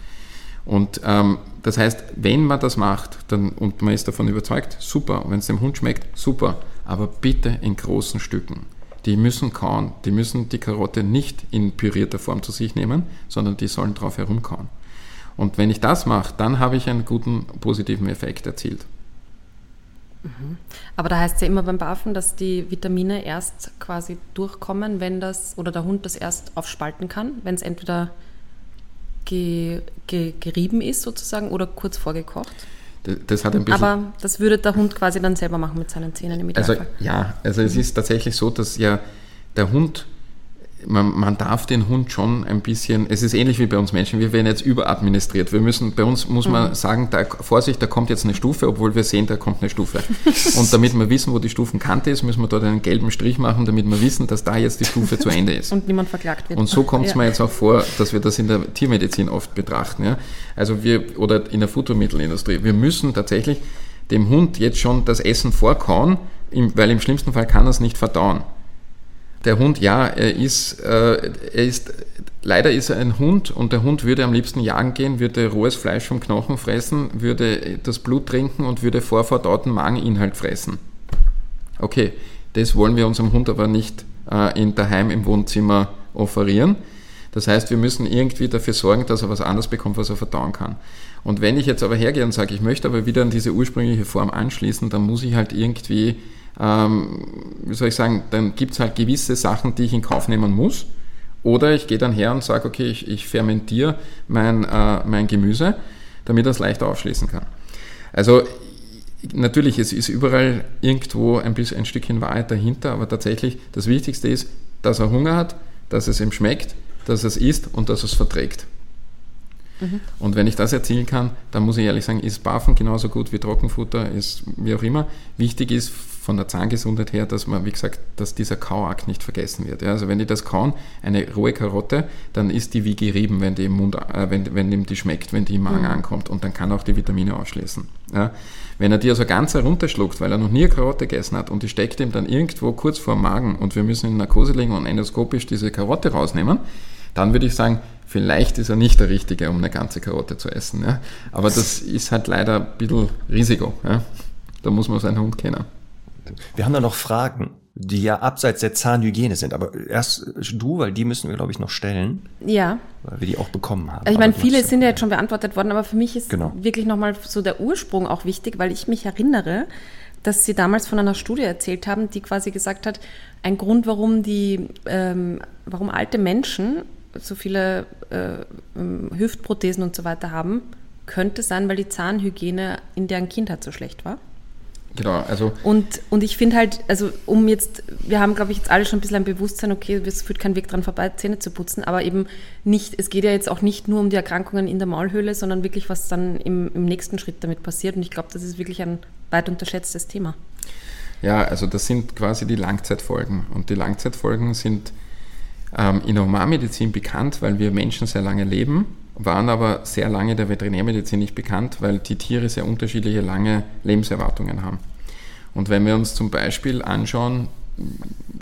Und ähm, das heißt, wenn man das macht dann, und man ist davon überzeugt, super, wenn es dem Hund schmeckt, super, aber bitte in großen Stücken. Die müssen kauen, die müssen die Karotte nicht in pürierter Form zu sich nehmen, sondern die sollen drauf herumkauen. Und wenn ich das mache, dann habe ich einen guten positiven Effekt erzielt. Mhm. Aber da heißt es ja immer beim Barfen, dass die Vitamine erst quasi durchkommen, wenn das oder der Hund das erst aufspalten kann, wenn es entweder ge, ge, gerieben ist sozusagen oder kurz vorgekocht. Das hat ein bisschen Aber das würde der Hund quasi dann selber machen mit seinen Zähnen im Idealfall. Also ja, also es ist tatsächlich so, dass ja der Hund man, man, darf den Hund schon ein bisschen, es ist ähnlich wie bei uns Menschen, wir werden jetzt überadministriert. Wir müssen, bei uns muss man mhm. sagen, da, Vorsicht, da kommt jetzt eine Stufe, obwohl wir sehen, da kommt eine Stufe. <laughs> Und damit wir wissen, wo die Stufenkante ist, müssen wir dort einen gelben Strich machen, damit wir wissen, dass da jetzt die Stufe zu Ende ist. <laughs> Und niemand verklagt wird. Und so kommt es ja. mir jetzt auch vor, dass wir das in der Tiermedizin oft betrachten. Ja? Also wir, oder in der Futtermittelindustrie. Wir müssen tatsächlich dem Hund jetzt schon das Essen vorkauen, weil im schlimmsten Fall kann er es nicht verdauen der Hund, ja, er ist, äh, er ist, leider ist er ein Hund und der Hund würde am liebsten jagen gehen, würde rohes Fleisch vom Knochen fressen, würde das Blut trinken und würde vorverdauten Mageninhalt fressen. Okay, das wollen wir unserem Hund aber nicht äh, in daheim im Wohnzimmer offerieren. Das heißt, wir müssen irgendwie dafür sorgen, dass er was anderes bekommt, was er verdauen kann. Und wenn ich jetzt aber hergehe und sage, ich möchte aber wieder an diese ursprüngliche Form anschließen, dann muss ich halt irgendwie ähm, wie soll ich sagen, dann gibt es halt gewisse Sachen, die ich in Kauf nehmen muss. Oder ich gehe dann her und sage, okay, ich, ich fermentiere mein, äh, mein Gemüse, damit er es leichter aufschließen kann. Also natürlich, es ist überall irgendwo ein bisschen ein Stückchen Wahrheit dahinter, aber tatsächlich das Wichtigste ist, dass er Hunger hat, dass es ihm schmeckt, dass er es isst und dass er es verträgt. Mhm. Und wenn ich das erzielen kann, dann muss ich ehrlich sagen, ist Bafen genauso gut wie Trockenfutter, ist wie auch immer. Wichtig ist von der Zahngesundheit her, dass man, wie gesagt, dass dieser Kauakt nicht vergessen wird. Ja, also wenn die das kauen, eine rohe Karotte, dann ist die wie gerieben, wenn die im Mund, äh, wenn, wenn ihm die schmeckt, wenn die im Magen mhm. ankommt und dann kann er auch die Vitamine ausschließen. Ja, wenn er die also ganz herunterschluckt, weil er noch nie eine Karotte gegessen hat und die steckt ihm dann irgendwo kurz vor dem Magen und wir müssen in Narkose legen und endoskopisch diese Karotte rausnehmen, dann würde ich sagen, Vielleicht ist er nicht der Richtige, um eine ganze Karotte zu essen. Ja? Aber das ist halt leider ein bisschen Risiko. Ja? Da muss man seinen Hund kennen. Wir haben da noch Fragen, die ja abseits der Zahnhygiene sind. Aber erst du, weil die müssen wir, glaube ich, noch stellen. Ja. Weil wir die auch bekommen haben. Ich meine, viele sind ja jetzt schon beantwortet worden, aber für mich ist Genau. wirklich nochmal so der Ursprung auch wichtig, weil ich mich erinnere, dass Sie damals von einer Studie erzählt haben, die quasi gesagt hat, ein Grund, warum die, ähm, warum alte Menschen so viele äh, ähm, Hüftprothesen und so weiter haben, könnte sein, weil die Zahnhygiene in deren Kindheit so schlecht war. Genau, also Und, und ich finde halt, also um jetzt, wir haben, glaube ich, jetzt alle schon ein bisschen ein Bewusstsein, okay, es führt kein Weg dran vorbei, Zähne zu putzen, aber eben nicht, es geht ja jetzt auch nicht nur um die Erkrankungen in der Maulhöhle, sondern wirklich, was dann im, im nächsten Schritt damit passiert. Und ich glaube, das ist wirklich ein weit unterschätztes Thema. Ja, also das sind quasi die Langzeitfolgen. Und die Langzeitfolgen sind ähm, in der Humanmedizin bekannt, weil wir Menschen sehr lange leben, waren aber sehr lange der Veterinärmedizin nicht bekannt, weil die Tiere sehr unterschiedliche lange Lebenserwartungen haben. Und wenn wir uns zum Beispiel anschauen,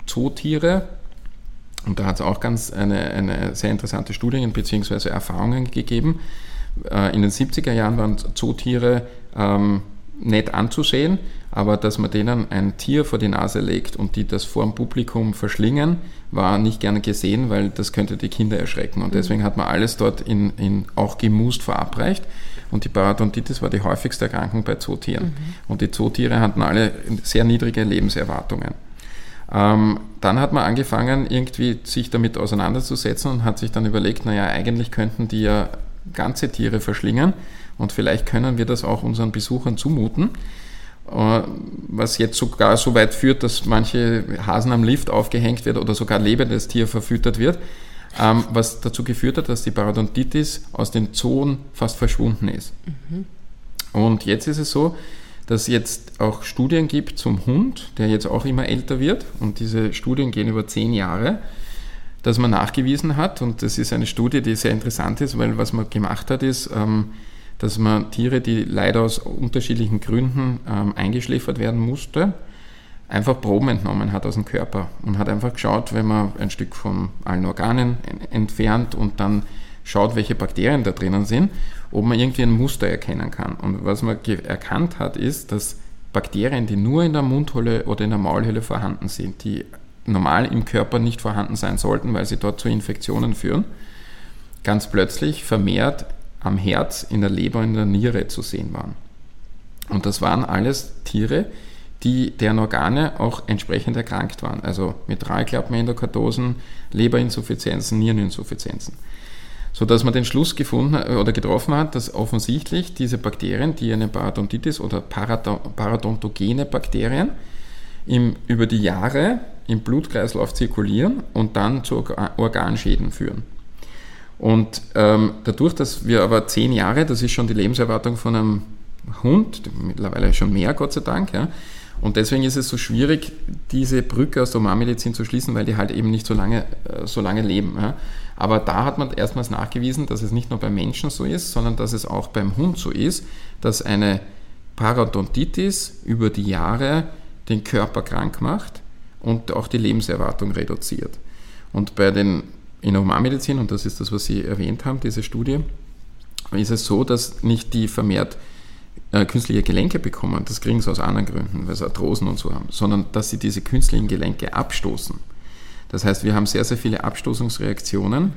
Zootiere, und da hat es auch ganz eine, eine sehr interessante Studien bzw. Erfahrungen gegeben. Äh, In den 70er Jahren waren Zootiere ähm, nett anzusehen, aber dass man denen ein Tier vor die Nase legt und die das vor dem Publikum verschlingen, war nicht gerne gesehen, weil das könnte die Kinder erschrecken. Und deswegen hat man alles dort in, in auch gemust verabreicht. Und die Parodontitis war die häufigste Erkrankung bei Zootieren. Und die Zootiere hatten alle sehr niedrige Lebenserwartungen. Ähm, dann hat man angefangen, irgendwie sich damit auseinanderzusetzen und hat sich dann überlegt, naja, eigentlich könnten die ja ganze Tiere verschlingen und vielleicht können wir das auch unseren Besuchern zumuten. Was jetzt sogar so weit führt, dass manche Hasen am Lift aufgehängt wird oder sogar lebendes Tier verfüttert wird, ähm, was dazu geführt hat, dass die Parodontitis aus den Zonen fast verschwunden ist. Und jetzt ist es so, dass es jetzt auch Studien gibt zum Hund, der jetzt auch immer älter wird. Und diese Studien gehen über zehn Jahre, dass man nachgewiesen hat. Und das ist eine Studie, die sehr interessant ist, weil was man gemacht hat, ist, ähm, dass man Tiere, die leider aus unterschiedlichen Gründen ähm, eingeschläfert werden musste, einfach Proben entnommen hat aus dem Körper und hat einfach geschaut, wenn man ein Stück von allen Organen en- entfernt und dann schaut, welche Bakterien da drinnen sind, ob man irgendwie ein Muster erkennen kann. Und was man erkannt hat, ist, dass Bakterien, die nur in der Mundhöhle oder in der Maulhöhle vorhanden sind, die normal im Körper nicht vorhanden sein sollten, weil sie dort zu Infektionen führen, ganz plötzlich vermehrt am Herz, in der Leber, in der Niere zu sehen waren. Und das waren alles Tiere, die, deren Organe auch entsprechend erkrankt waren. Also Mitralklappenendokardosen, Leberinsuffizienzen, Niereninsuffizienzen. Sodass man den Schluss gefunden hat- oder getroffen hat, dass offensichtlich diese Bakterien, die eine Parodontitis oder parodontogene Bakterien, im, über die Jahre im Blutkreislauf zirkulieren und dann zu Orga- Organschäden führen. Und ähm, dadurch, dass wir aber zehn Jahre, das ist schon die Lebenserwartung von einem Hund, mittlerweile schon mehr, Gott sei Dank, ja, und deswegen ist es so schwierig, diese Brücke aus der Humanmedizin zu schließen, weil die halt eben nicht so lange, äh, so lange leben. Ja. Aber da hat man erstmals nachgewiesen, dass es nicht nur beim Menschen so ist, sondern dass es auch beim Hund so ist, dass eine Parodontitis über die Jahre den Körper krank macht und auch die Lebenserwartung reduziert. Und bei den in der Humanmedizin, und das ist das, was Sie erwähnt haben, diese Studie, ist es so, dass nicht die vermehrt äh, künstliche Gelenke bekommen, das kriegen sie aus anderen Gründen, weil sie Arthrosen und so haben, sondern dass sie diese künstlichen Gelenke abstoßen. Das heißt, wir haben sehr, sehr viele Abstoßungsreaktionen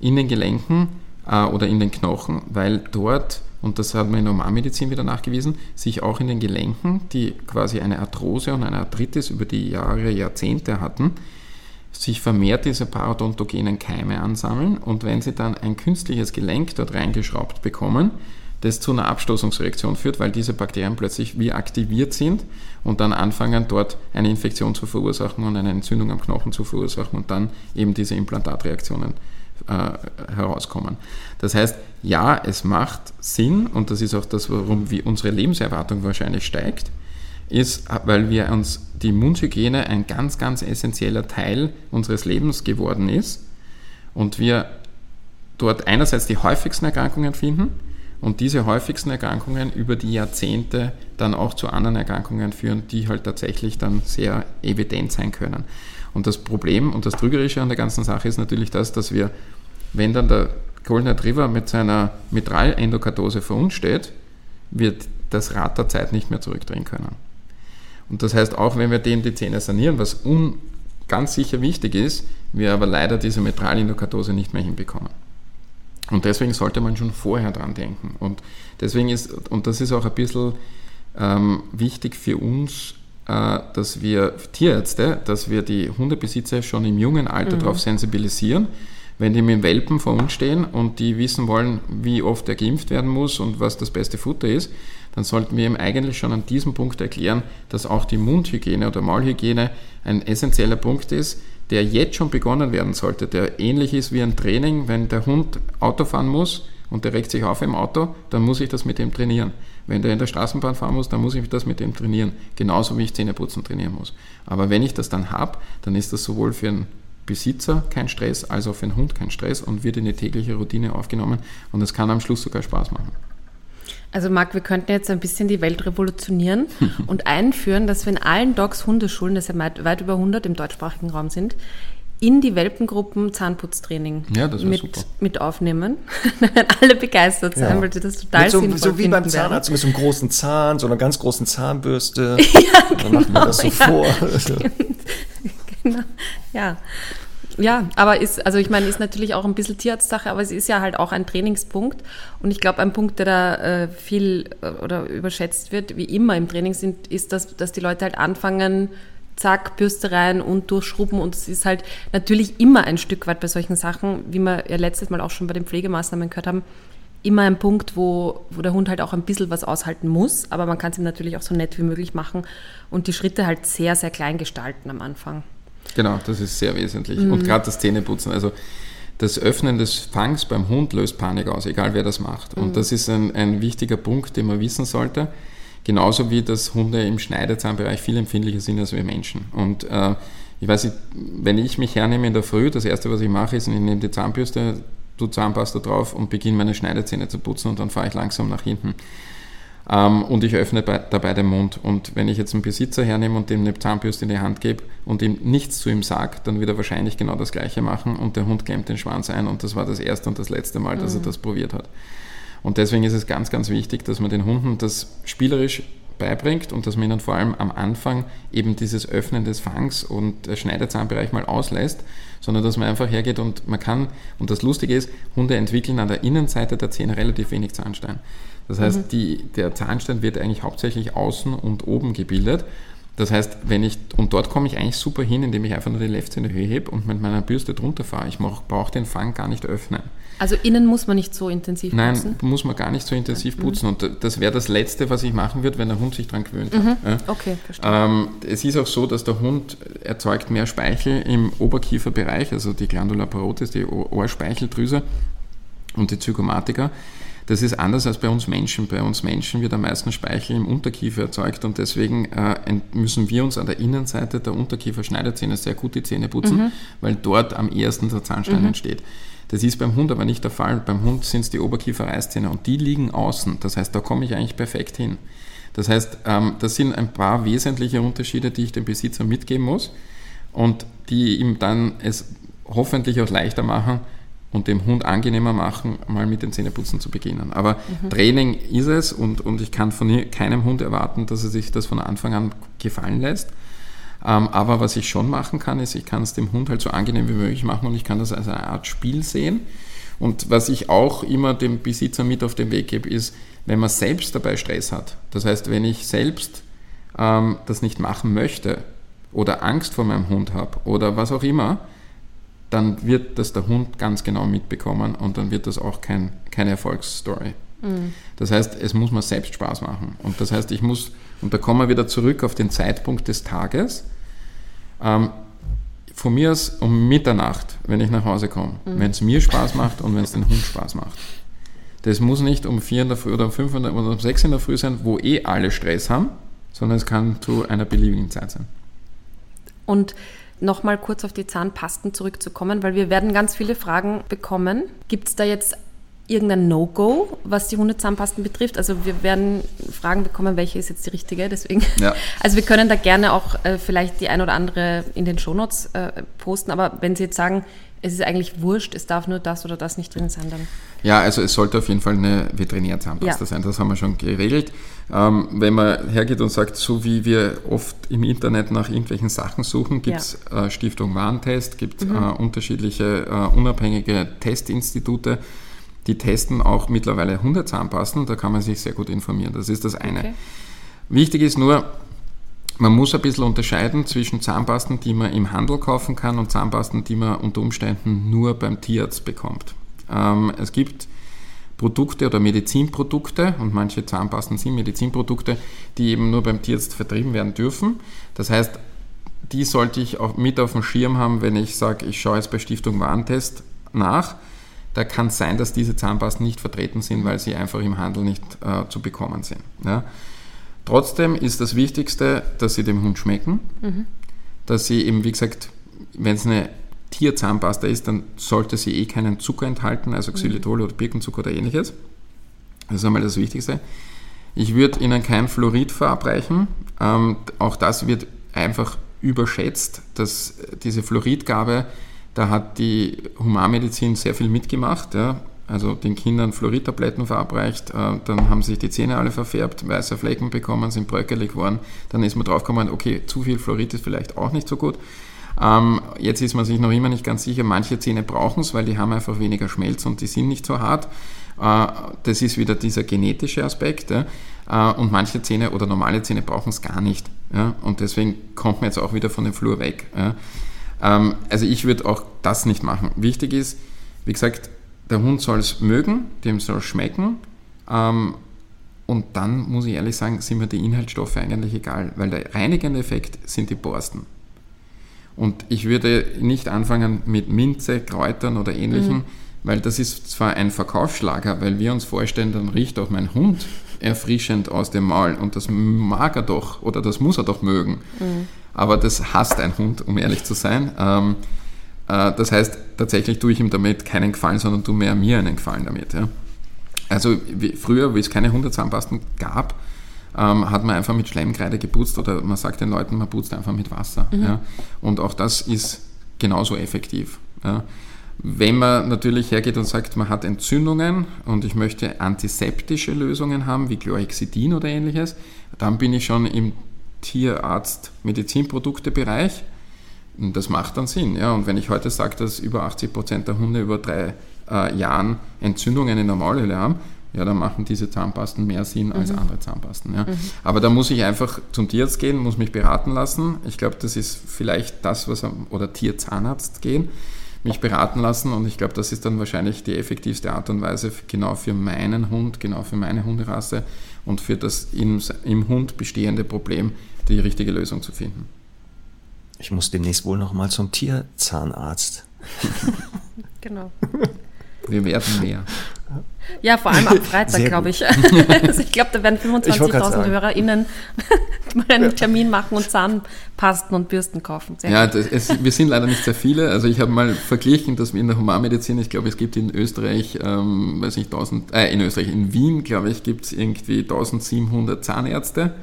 in den Gelenken äh, oder in den Knochen, weil dort, und das hat man in der Humanmedizin wieder nachgewiesen, sich auch in den Gelenken, die quasi eine Arthrose und eine Arthritis über die Jahre, Jahrzehnte hatten, sich vermehrt diese parodontogenen Keime ansammeln und wenn sie dann ein künstliches Gelenk dort reingeschraubt bekommen, das zu einer Abstoßungsreaktion führt, weil diese Bakterien plötzlich wie aktiviert sind und dann anfangen, dort eine Infektion zu verursachen und eine Entzündung am Knochen zu verursachen und dann eben diese Implantatreaktionen äh, herauskommen. Das heißt, ja, es macht Sinn und das ist auch das, warum wie unsere Lebenserwartung wahrscheinlich steigt, ist, weil wir uns die Mundhygiene ein ganz, ganz essentieller Teil unseres Lebens geworden ist und wir dort einerseits die häufigsten Erkrankungen finden und diese häufigsten Erkrankungen über die Jahrzehnte dann auch zu anderen Erkrankungen führen, die halt tatsächlich dann sehr evident sein können. Und das Problem und das Trügerische an der ganzen Sache ist natürlich das, dass wir, wenn dann der Golden Retriever mit seiner Mitralendokardose vor uns steht, wird das Rad der Zeit nicht mehr zurückdrehen können. Und das heißt, auch wenn wir dem die Zähne sanieren, was un, ganz sicher wichtig ist, wir aber leider diese Mitralendokardose nicht mehr hinbekommen. Und deswegen sollte man schon vorher dran denken. Und deswegen ist, und das ist auch ein bisschen ähm, wichtig für uns, äh, dass wir Tierärzte, dass wir die Hundebesitzer schon im jungen Alter mhm. darauf sensibilisieren, wenn die mit Welpen vor uns stehen und die wissen wollen, wie oft er geimpft werden muss und was das beste Futter ist, dann sollten wir ihm eigentlich schon an diesem Punkt erklären, dass auch die Mundhygiene oder Maulhygiene ein essentieller Punkt ist, der jetzt schon begonnen werden sollte, der ähnlich ist wie ein Training, wenn der Hund Auto fahren muss und der regt sich auf im Auto, dann muss ich das mit dem trainieren. Wenn der in der Straßenbahn fahren muss, dann muss ich das mit dem trainieren. Genauso wie ich Zähneputzen trainieren muss. Aber wenn ich das dann habe, dann ist das sowohl für einen Besitzer kein Stress, als auch für den Hund kein Stress und wird in die tägliche Routine aufgenommen und es kann am Schluss sogar Spaß machen. Also Marc, wir könnten jetzt ein bisschen die Welt revolutionieren <laughs> und einführen, dass wir in allen Dogs Hundeschulen, das ja weit über 100 im deutschsprachigen Raum sind, in die Welpengruppen Zahnputztraining ja, mit, mit aufnehmen. <laughs> Dann werden alle begeistert sein, ja. weil sie das total so, sinnvoll So wie beim Zahnarzt werden. mit so einem großen Zahn, so einer ganz großen Zahnbürste. <laughs> ja, genau, Dann machen wir das so ja, vor. <laughs> Ja. Ja, aber ist, also ich meine, ist natürlich auch ein bisschen Tierarztsache, aber es ist ja halt auch ein Trainingspunkt. Und ich glaube, ein Punkt, der da äh, viel äh, oder überschätzt wird, wie immer im Training sind, ist, dass, dass die Leute halt anfangen, zack, Bürste rein und durchschrubben. Und es ist halt natürlich immer ein Stück weit bei solchen Sachen, wie wir ja letztes Mal auch schon bei den Pflegemaßnahmen gehört haben, immer ein Punkt, wo, wo der Hund halt auch ein bisschen was aushalten muss, aber man kann es ihm natürlich auch so nett wie möglich machen und die Schritte halt sehr, sehr klein gestalten am Anfang. Genau, das ist sehr wesentlich. Mhm. Und gerade das Zähneputzen, also das Öffnen des Fangs beim Hund löst Panik aus, egal wer das macht. Mhm. Und das ist ein, ein wichtiger Punkt, den man wissen sollte. Genauso wie dass Hunde im Schneidezahnbereich viel empfindlicher sind als wir Menschen. Und äh, ich weiß nicht, wenn ich mich hernehme in der Früh, das erste, was ich mache, ist, ich nehme die Zahnbürste, tu Zahnpasta drauf und beginne meine Schneidezähne zu putzen und dann fahre ich langsam nach hinten. Ähm, und ich öffne bei, dabei den Mund. Und wenn ich jetzt einen Besitzer hernehme und dem eine Zahnbürste in die Hand gebe und ihm nichts zu ihm sage, dann wird er wahrscheinlich genau das Gleiche machen und der Hund klemmt den Schwanz ein und das war das erste und das letzte Mal, dass mhm. er das probiert hat. Und deswegen ist es ganz, ganz wichtig, dass man den Hunden das spielerisch beibringt und dass man ihnen vor allem am Anfang eben dieses Öffnen des Fangs und der Schneiderzahnbereich mal auslässt, sondern dass man einfach hergeht und man kann, und das Lustige ist, Hunde entwickeln an der Innenseite der Zähne relativ wenig Zahnstein. Das heißt, mhm. die, der Zahnstein wird eigentlich hauptsächlich außen und oben gebildet. Das heißt, wenn ich, und dort komme ich eigentlich super hin, indem ich einfach nur die Leftzähne Höhe hebe und mit meiner Bürste drunter fahre. Ich brauche den Fang gar nicht öffnen. Also innen muss man nicht so intensiv Nein, putzen? Nein, muss man gar nicht so intensiv mhm. putzen. Und das wäre das Letzte, was ich machen würde, wenn der Hund sich daran gewöhnt mhm. Ja. Okay, verstehe. Ähm, es ist auch so, dass der Hund erzeugt mehr Speichel im Oberkieferbereich, also die Glandula parotis, die Ohrspeicheldrüse und die Zygomatika. Das ist anders als bei uns Menschen. Bei uns Menschen wird am meisten Speichel im Unterkiefer erzeugt und deswegen äh, müssen wir uns an der Innenseite der Unterkieferschneidezähne sehr gut die Zähne putzen, mhm. weil dort am ehesten der Zahnstein mhm. entsteht. Das ist beim Hund aber nicht der Fall. Beim Hund sind es die Oberkieferreißzähne und die liegen außen. Das heißt, da komme ich eigentlich perfekt hin. Das heißt, ähm, das sind ein paar wesentliche Unterschiede, die ich dem Besitzer mitgeben muss und die ihm dann es hoffentlich auch leichter machen, und dem Hund angenehmer machen, mal mit den Zähneputzen zu beginnen. Aber mhm. Training ist es und, und ich kann von keinem Hund erwarten, dass er sich das von Anfang an gefallen lässt. Ähm, aber was ich schon machen kann, ist, ich kann es dem Hund halt so angenehm wie möglich machen und ich kann das als eine Art Spiel sehen. Und was ich auch immer dem Besitzer mit auf den Weg gebe, ist, wenn man selbst dabei Stress hat. Das heißt, wenn ich selbst ähm, das nicht machen möchte oder Angst vor meinem Hund habe oder was auch immer, dann wird das der Hund ganz genau mitbekommen und dann wird das auch kein, keine Erfolgsstory. Mhm. Das heißt, es muss mir selbst Spaß machen. Und das heißt, ich muss, und da kommen wir wieder zurück auf den Zeitpunkt des Tages, ähm, von mir aus um Mitternacht, wenn ich nach Hause komme, mhm. wenn es mir Spaß macht und wenn es den Hund Spaß macht. Das muss nicht um vier in der Früh oder um fünf oder um sechs in der Früh sein, wo eh alle Stress haben, sondern es kann zu einer beliebigen Zeit sein. Und nochmal kurz auf die Zahnpasten zurückzukommen, weil wir werden ganz viele Fragen bekommen. Gibt es da jetzt irgendein No-Go, was die Hundezahnpasten betrifft? Also wir werden Fragen bekommen, welche ist jetzt die richtige, deswegen. Ja. <laughs> Also wir können da gerne auch äh, vielleicht die ein oder andere in den Shownotes äh, posten, aber wenn Sie jetzt sagen, es ist eigentlich wurscht, es darf nur das oder das nicht drin sein dann. Ja, also es sollte auf jeden Fall eine Veterinärzahnpasta ja. sein, das haben wir schon geregelt. Ähm, wenn man hergeht und sagt, so wie wir oft im Internet nach irgendwelchen Sachen suchen, gibt es ja. äh, Stiftung Warentest, gibt mhm. äh, unterschiedliche äh, unabhängige Testinstitute, die testen auch mittlerweile 100 Zahnpasten, da kann man sich sehr gut informieren. Das ist das eine. Okay. Wichtig ist nur, man muss ein bisschen unterscheiden zwischen Zahnpasten, die man im Handel kaufen kann und Zahnpasten, die man unter Umständen nur beim Tierarzt bekommt. Ähm, es gibt Produkte oder Medizinprodukte und manche Zahnpasten sind Medizinprodukte, die eben nur beim Tierarzt vertrieben werden dürfen. Das heißt, die sollte ich auch mit auf dem Schirm haben, wenn ich sage, ich schaue jetzt bei Stiftung Warentest nach. Da kann es sein, dass diese Zahnpasten nicht vertreten sind, weil sie einfach im Handel nicht äh, zu bekommen sind. Ja. Trotzdem ist das Wichtigste, dass sie dem Hund schmecken, mhm. dass sie eben, wie gesagt, wenn es eine Tierzahnpasta ist, dann sollte sie eh keinen Zucker enthalten, also Xylitol mhm. oder Birkenzucker oder ähnliches. Das ist einmal das Wichtigste. Ich würde Ihnen kein Fluorid verabreichen. Ähm, auch das wird einfach überschätzt, dass diese Fluoridgabe, da hat die Humanmedizin sehr viel mitgemacht. Ja also den Kindern Fluoridtabletten verabreicht, äh, dann haben sich die Zähne alle verfärbt, weiße Flecken bekommen, sind bröckelig geworden, dann ist man draufgekommen, okay, zu viel Fluorid ist vielleicht auch nicht so gut. Ähm, jetzt ist man sich noch immer nicht ganz sicher, manche Zähne brauchen es, weil die haben einfach weniger Schmelz und die sind nicht so hart. Äh, das ist wieder dieser genetische Aspekt. Äh, und manche Zähne oder normale Zähne brauchen es gar nicht. Und deswegen kommt man jetzt auch wieder von dem Flur weg. Ähm, also ich würde auch das nicht machen. Wichtig ist, wie gesagt, der Hund soll es mögen, dem soll es schmecken. Ähm, und dann muss ich ehrlich sagen, sind mir die Inhaltsstoffe eigentlich egal, weil der reinigende Effekt sind die Borsten. Und ich würde nicht anfangen mit Minze, Kräutern oder ähnlichem, mhm. weil das ist zwar ein Verkaufsschlager, weil wir uns vorstellen, dann riecht auch mein Hund erfrischend aus dem Maul und das mag er doch oder das muss er doch mögen. Mhm. Aber das hasst ein Hund, um ehrlich zu sein. Ähm, äh, das heißt, tatsächlich tue ich ihm damit keinen Gefallen, sondern tue mehr mir einen Gefallen damit. Ja. Also wie, früher, wie es keine 100 Zahnpasten gab, ähm, hat man einfach mit Schleimkreide geputzt oder man sagt den Leuten, man putzt einfach mit Wasser. Mhm. Ja. Und auch das ist genauso effektiv. Ja. Wenn man natürlich hergeht und sagt, man hat Entzündungen und ich möchte antiseptische Lösungen haben, wie Chlorhexidin oder ähnliches, dann bin ich schon im Tierarzt-Medizinprodukte-Bereich und das macht dann Sinn. Ja? Und wenn ich heute sage, dass über 80 Prozent der Hunde über drei äh, Jahren Entzündungen in der Maulhöhle haben, ja, dann machen diese Zahnpasten mehr Sinn mhm. als andere Zahnpasten. Ja. Mhm. Aber da muss ich einfach zum Tierarzt gehen, muss mich beraten lassen. Ich glaube, das ist vielleicht das, was am, oder Tierzahnarzt gehen, mich beraten lassen und ich glaube, das ist dann wahrscheinlich die effektivste Art und Weise genau für meinen Hund, genau für meine Hunderasse und für das im, im Hund bestehende Problem die richtige Lösung zu finden. Ich muss demnächst wohl noch mal zum Tierzahnarzt. <laughs> genau. Wir werden mehr. Ja, vor allem am <laughs> Freitag, glaube ich. <laughs> also ich glaube, da werden 25.000 HörerInnen mal einen Termin machen und Zahnpasten und Bürsten kaufen. Sehr ja, das, es, wir sind leider nicht sehr viele. Also ich habe mal verglichen, dass wir in der Humanmedizin, ich glaube, es gibt in Österreich, ähm, weiß nicht, 1000, äh, in Österreich, in Wien, glaube ich, gibt es irgendwie 1700 Zahnärzte.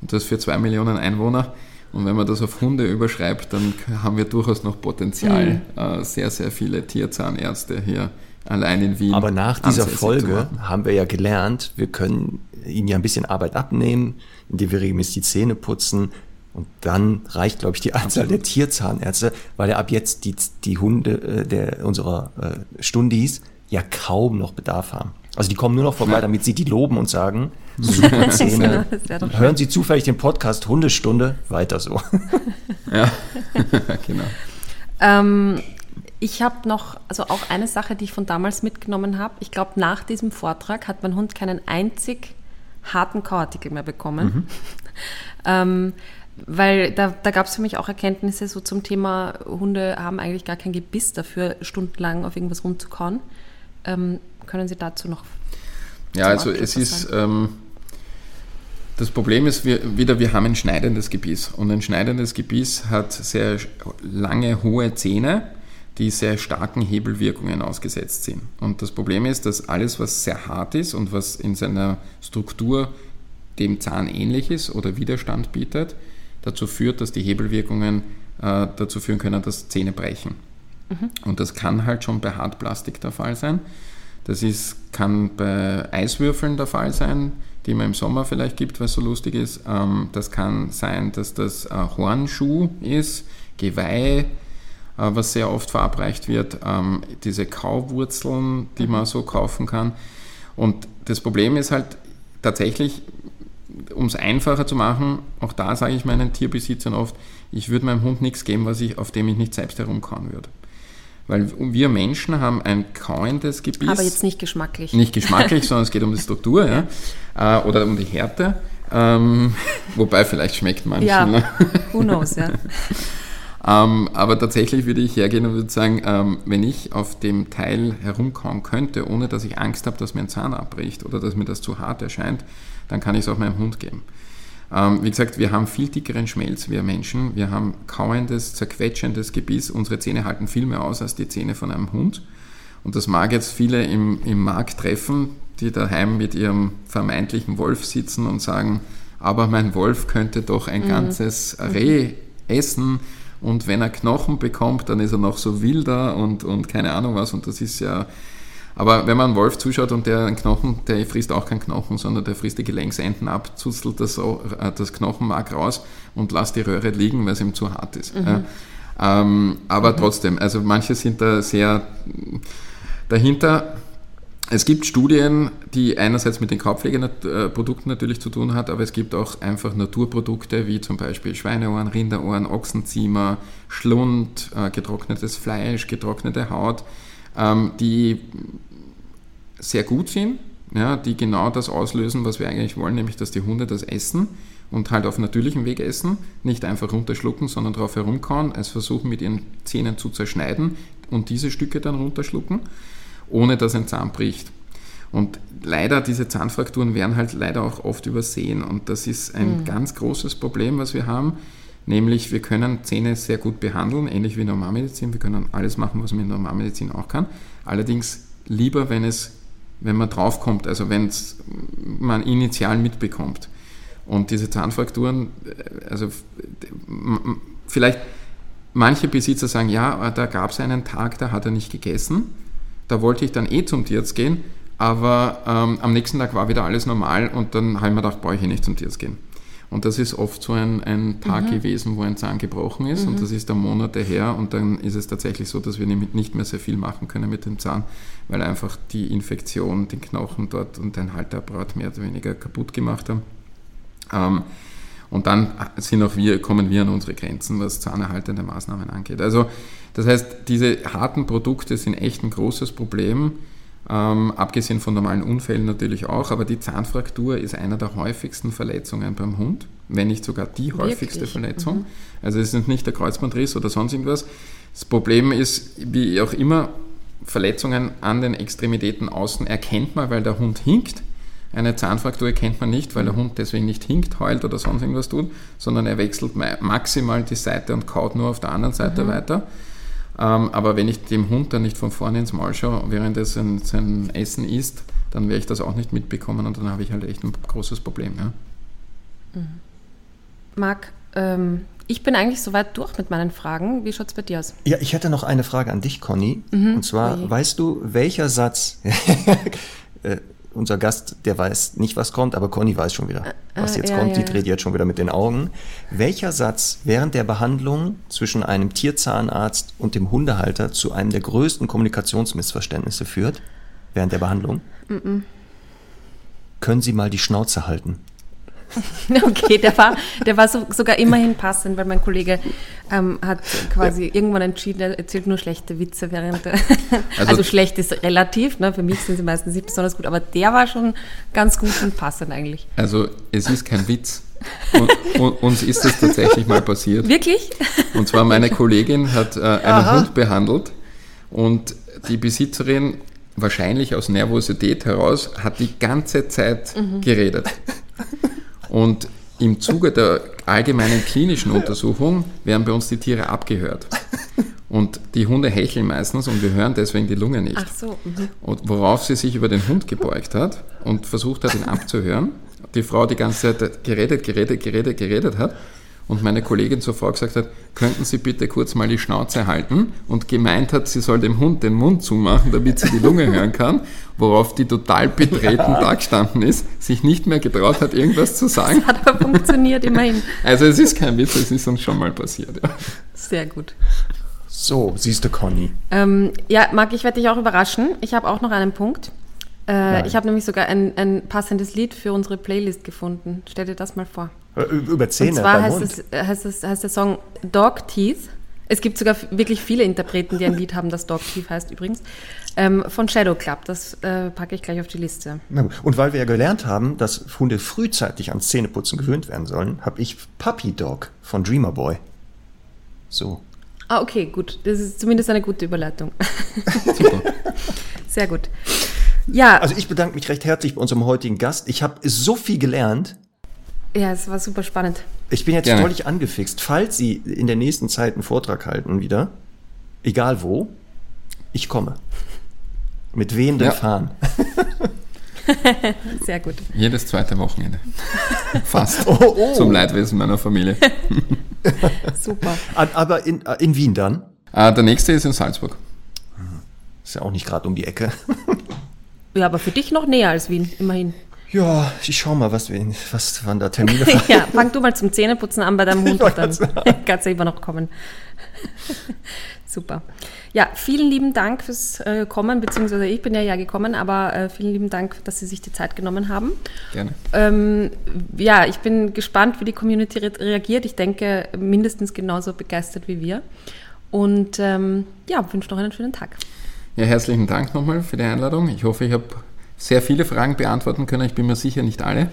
Und das für zwei Millionen Einwohner. Und wenn man das auf Hunde überschreibt, dann haben wir durchaus noch Potenzial, mhm. äh, sehr, sehr viele Tierzahnärzte hier allein in Wien. Aber nach dieser Folge haben wir ja gelernt, wir können ihnen ja ein bisschen Arbeit abnehmen, indem wir regelmäßig die Zähne putzen. Und dann reicht, glaube ich, die Anzahl Absolut. der Tierzahnärzte, weil ja ab jetzt die, die Hunde äh, der, unserer äh, Stundis ja kaum noch Bedarf haben. Also die kommen nur noch vorbei, damit sie die loben und sagen, <laughs> super Szene. Hören Sie zufällig den Podcast Hundestunde, weiter so. <laughs> ja, <laughs> genau. Ähm, ich habe noch, also auch eine Sache, die ich von damals mitgenommen habe. Ich glaube, nach diesem Vortrag hat mein Hund keinen einzig harten Kauartikel mehr bekommen. Mhm. ähm, weil da, da gab es für mich auch Erkenntnisse so zum Thema, Hunde haben eigentlich gar kein Gebiss dafür, stundenlang auf irgendwas rumzukauen. Ähm, können Sie dazu noch? Ja, also es ist, ähm, das Problem ist wir, wieder, wir haben ein schneidendes Gebiss und ein schneidendes Gebiss hat sehr lange, hohe Zähne, die sehr starken Hebelwirkungen ausgesetzt sind. Und das Problem ist, dass alles, was sehr hart ist und was in seiner Struktur dem Zahn ähnlich ist oder Widerstand bietet, dazu führt, dass die Hebelwirkungen äh, dazu führen können, dass Zähne brechen. Mhm. Und das kann halt schon bei Hartplastik der Fall sein. Das ist, kann bei Eiswürfeln der Fall sein, die man im Sommer vielleicht gibt, es so lustig ist. Ähm, das kann sein, dass das Hornschuh ist, Geweih, äh, was sehr oft verabreicht wird, ähm, diese Kauwurzeln, die man so kaufen kann. Und das Problem ist halt tatsächlich, um es einfacher zu machen, auch da sage ich meinen Tierbesitzern oft, ich würde meinem Hund nichts geben, was ich, auf dem ich nicht selbst herumkauen würde. Weil wir Menschen haben ein kauendes Gebiss. Aber jetzt nicht geschmacklich. Nicht geschmacklich, <laughs> sondern es geht um die Struktur ja. ja. Äh, oder um die Härte. Ähm, <laughs> wobei vielleicht schmeckt manchen. Ja, ne? who knows, ja. <laughs> ähm, aber tatsächlich würde ich hergehen und würde sagen, ähm, wenn ich auf dem Teil herumkauen könnte, ohne dass ich Angst habe, dass mir ein Zahn abbricht oder dass mir das zu hart erscheint, dann kann ich es auch meinem Hund geben. Ähm, wie gesagt, wir haben viel dickeren Schmelz, wir Menschen. Wir haben kauendes, zerquetschendes Gebiss. Unsere Zähne halten viel mehr aus als die Zähne von einem Hund. Und das mag jetzt viele im, im Markt treffen, die daheim mit ihrem vermeintlichen Wolf sitzen und sagen, aber mein Wolf könnte doch ein mhm. ganzes Reh essen und wenn er Knochen bekommt, dann ist er noch so wilder und, und keine Ahnung was und das ist ja aber wenn man einen Wolf zuschaut und der einen Knochen, der frisst auch keinen Knochen, sondern der frisst die Gelenksenden ab, zuzelt das, äh, das Knochenmark raus und lässt die Röhre liegen, weil es ihm zu hart ist. Mhm. Ähm, aber mhm. trotzdem, also manche sind da sehr dahinter. Es gibt Studien, die einerseits mit den Kaupflegeprodukten natürlich zu tun hat, aber es gibt auch einfach Naturprodukte wie zum Beispiel Schweineohren, Rinderohren, Ochsenziemer, Schlund, äh, getrocknetes Fleisch, getrocknete Haut, ähm, die sehr gut sind, ja, die genau das auslösen, was wir eigentlich wollen, nämlich dass die Hunde das essen und halt auf natürlichem Weg essen, nicht einfach runterschlucken, sondern drauf herumkauen, es versuchen mit ihren Zähnen zu zerschneiden und diese Stücke dann runterschlucken, ohne dass ein Zahn bricht. Und leider, diese Zahnfrakturen werden halt leider auch oft übersehen und das ist ein mhm. ganz großes Problem, was wir haben, nämlich wir können Zähne sehr gut behandeln, ähnlich wie Normalmedizin, wir können alles machen, was man in Normalmedizin auch kann, allerdings lieber, wenn es wenn man draufkommt, also wenn man initial mitbekommt. Und diese Zahnfrakturen, äh, also vielleicht manche Besitzer sagen, ja, da gab es einen Tag, da hat er nicht gegessen, da wollte ich dann eh zum Tierarzt gehen, aber ähm, am nächsten Tag war wieder alles normal und dann habe ich mir gedacht, brauche ich nicht zum Tierarzt gehen. Und das ist oft so ein, ein Tag mhm. gewesen, wo ein Zahn gebrochen ist mhm. und das ist dann Monate her und dann ist es tatsächlich so, dass wir nicht mehr sehr viel machen können mit dem Zahn, weil einfach die Infektion den Knochen dort und den Halteapparat mehr oder weniger kaputt gemacht haben. Ähm, und dann sind auch wir, kommen wir an unsere Grenzen, was zahnerhaltende Maßnahmen angeht. Also das heißt, diese harten Produkte sind echt ein großes Problem. Ähm, abgesehen von normalen Unfällen natürlich auch, aber die Zahnfraktur ist einer der häufigsten Verletzungen beim Hund, wenn nicht sogar die häufigste Wirklich? Verletzung. Mhm. Also es ist nicht der Kreuzbandriss oder sonst irgendwas. Das Problem ist, wie auch immer, Verletzungen an den Extremitäten außen erkennt man, weil der Hund hinkt. Eine Zahnfraktur erkennt man nicht, weil der Hund deswegen nicht hinkt, heult oder sonst irgendwas tut, sondern er wechselt maximal die Seite und kaut nur auf der anderen Seite mhm. weiter. Ähm, aber wenn ich dem Hund dann nicht von vorne ins Maul schaue, während er sein, sein Essen isst, dann werde ich das auch nicht mitbekommen und dann habe ich halt echt ein großes Problem. Ja. Mhm. Marc, ähm, ich bin eigentlich soweit durch mit meinen Fragen. Wie schaut es bei dir aus? Ja, ich hätte noch eine Frage an dich, Conny. Mhm. Und zwar, Oje. weißt du, welcher Satz, <laughs> äh, unser Gast, der weiß nicht, was kommt, aber Conny weiß schon wieder, was äh, jetzt ja, kommt. Ja, die dreht jetzt schon wieder mit den Augen. Welcher Satz während der Behandlung zwischen einem Tierzahnarzt und dem Hundehalter zu einem der größten Kommunikationsmissverständnisse führt? Während der Behandlung? Mm -mm. Können Sie mal die Schnauze halten? <laughs> Okay, der war, der war so, sogar immerhin passend, weil mein Kollege ähm, hat quasi ja. irgendwann entschieden, er erzählt nur schlechte Witze während der, <laughs> also, also, schlecht ist relativ, ne? für mich sind sie meistens nicht besonders gut, aber der war schon ganz gut und passend eigentlich. Also es ist kein Witz. Und, und, uns ist das tatsächlich mal passiert. Wirklich? Und zwar meine Kollegin hat äh, einen Aha. Hund behandelt und die Besitzerin wahrscheinlich aus Nervosität heraus hat die ganze Zeit mhm. geredet. Und im Zuge der allgemeinen klinischen Untersuchung werden bei uns die Tiere abgehört. Und die Hunde hecheln meistens und wir hören deswegen die Lunge nicht. Ach so. Mhm. Und worauf sie sich über den Hund gebeugt hat und versucht hat, ihn abzuhören. Die Frau die ganze Zeit geredet, geredet, geredet, geredet hat. Und meine Kollegin zuvor gesagt hat, könnten Sie bitte kurz mal die Schnauze halten und gemeint hat, sie soll dem Hund den Mund zumachen, damit sie die Lunge hören kann, worauf die total betreten ja. da gestanden ist, sich nicht mehr getraut hat, irgendwas zu sagen. Das hat aber funktioniert, immerhin. Also es ist kein Witz, es ist uns schon mal passiert. Ja. Sehr gut. So, siehst du, Conny. Ähm, ja, Marc, ich werde dich auch überraschen. Ich habe auch noch einen Punkt. Äh, ich habe nämlich sogar ein, ein, passendes Lied für unsere Playlist gefunden. Stell dir das mal vor. Über Zähne. Und zwar heißt, es, äh, heißt, es, heißt der Song Dog Teeth. Es gibt sogar wirklich viele Interpreten, die ein Lied haben, das Dog Teeth heißt übrigens. Ähm, von Shadow Club. Das äh, packe ich gleich auf die Liste. Und weil wir ja gelernt haben, dass Hunde frühzeitig ans Zähneputzen gewöhnt werden sollen, habe ich Puppy Dog von Dreamer Boy. So. Ah, okay, gut. Das ist zumindest eine gute Überleitung. <laughs> Super. Sehr gut. Ja. Also ich bedanke mich recht herzlich bei unserem heutigen Gast. Ich habe so viel gelernt. Ja, es war super spannend. Ich bin jetzt Gerne. völlig angefixt. Falls Sie in der nächsten Zeit einen Vortrag halten wieder, egal wo, ich komme. Mit wem denn ja. fahren? <laughs> Sehr gut. Jedes zweite Wochenende. <laughs> Fast. Oh, oh. Zum Leidwesen meiner Familie. <laughs> Super. Aber in, in Wien dann? Ah, der nächste ist in Salzburg. Ist ja auch nicht gerade um die Ecke. Ja, aber für dich noch näher als Wien, immerhin. Ja, ich schau mal, was, wir, was wann da Termine <laughs> Ja, fang du mal zum Zähneputzen an bei deinem <laughs> Hund und dann kannst du immer noch kommen. <laughs> Super. Ja, vielen lieben Dank fürs äh, Kommen, beziehungsweise ich bin ja ja gekommen, aber äh, vielen lieben Dank, dass Sie sich die Zeit genommen haben. Gerne. Ähm, ja, ich bin gespannt, wie die Community re reagiert. Ich denke, mindestens genauso begeistert wie wir. Und ähm, ja, wünsche noch einen schönen Tag. Ja, herzlichen Dank nochmal für die Einladung. Ich hoffe, ich habe sehr viele Fragen beantworten können. Ich bin mir sicher nicht alle.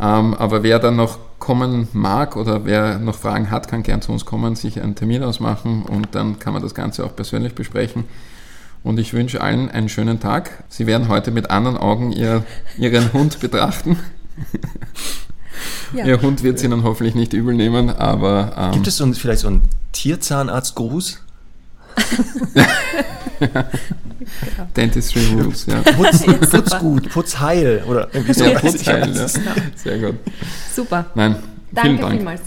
Ähm, aber wer dann noch kommen mag oder wer noch Fragen hat, kann gern zu uns kommen, sich einen Termin ausmachen und dann kann man das Ganze auch persönlich besprechen. Und ich wünsche allen einen schönen Tag. Sie werden heute mit anderen Augen ihr, Ihren Hund betrachten. <laughs> Ja. Ihr Hund wird sie dann hoffentlich nicht übel nehmen, aber. Ähm, Gibt es so ein, vielleicht so einen Tierzahnarzt-Gruß? <laughs> <laughs> Dentistry Rules, ja. Putz, <laughs> putz gut, putz heil oder irgendwie so. Ja, putz heil, ja. <laughs> Sehr gut. Super. Nein, Danke Dank. vielmals.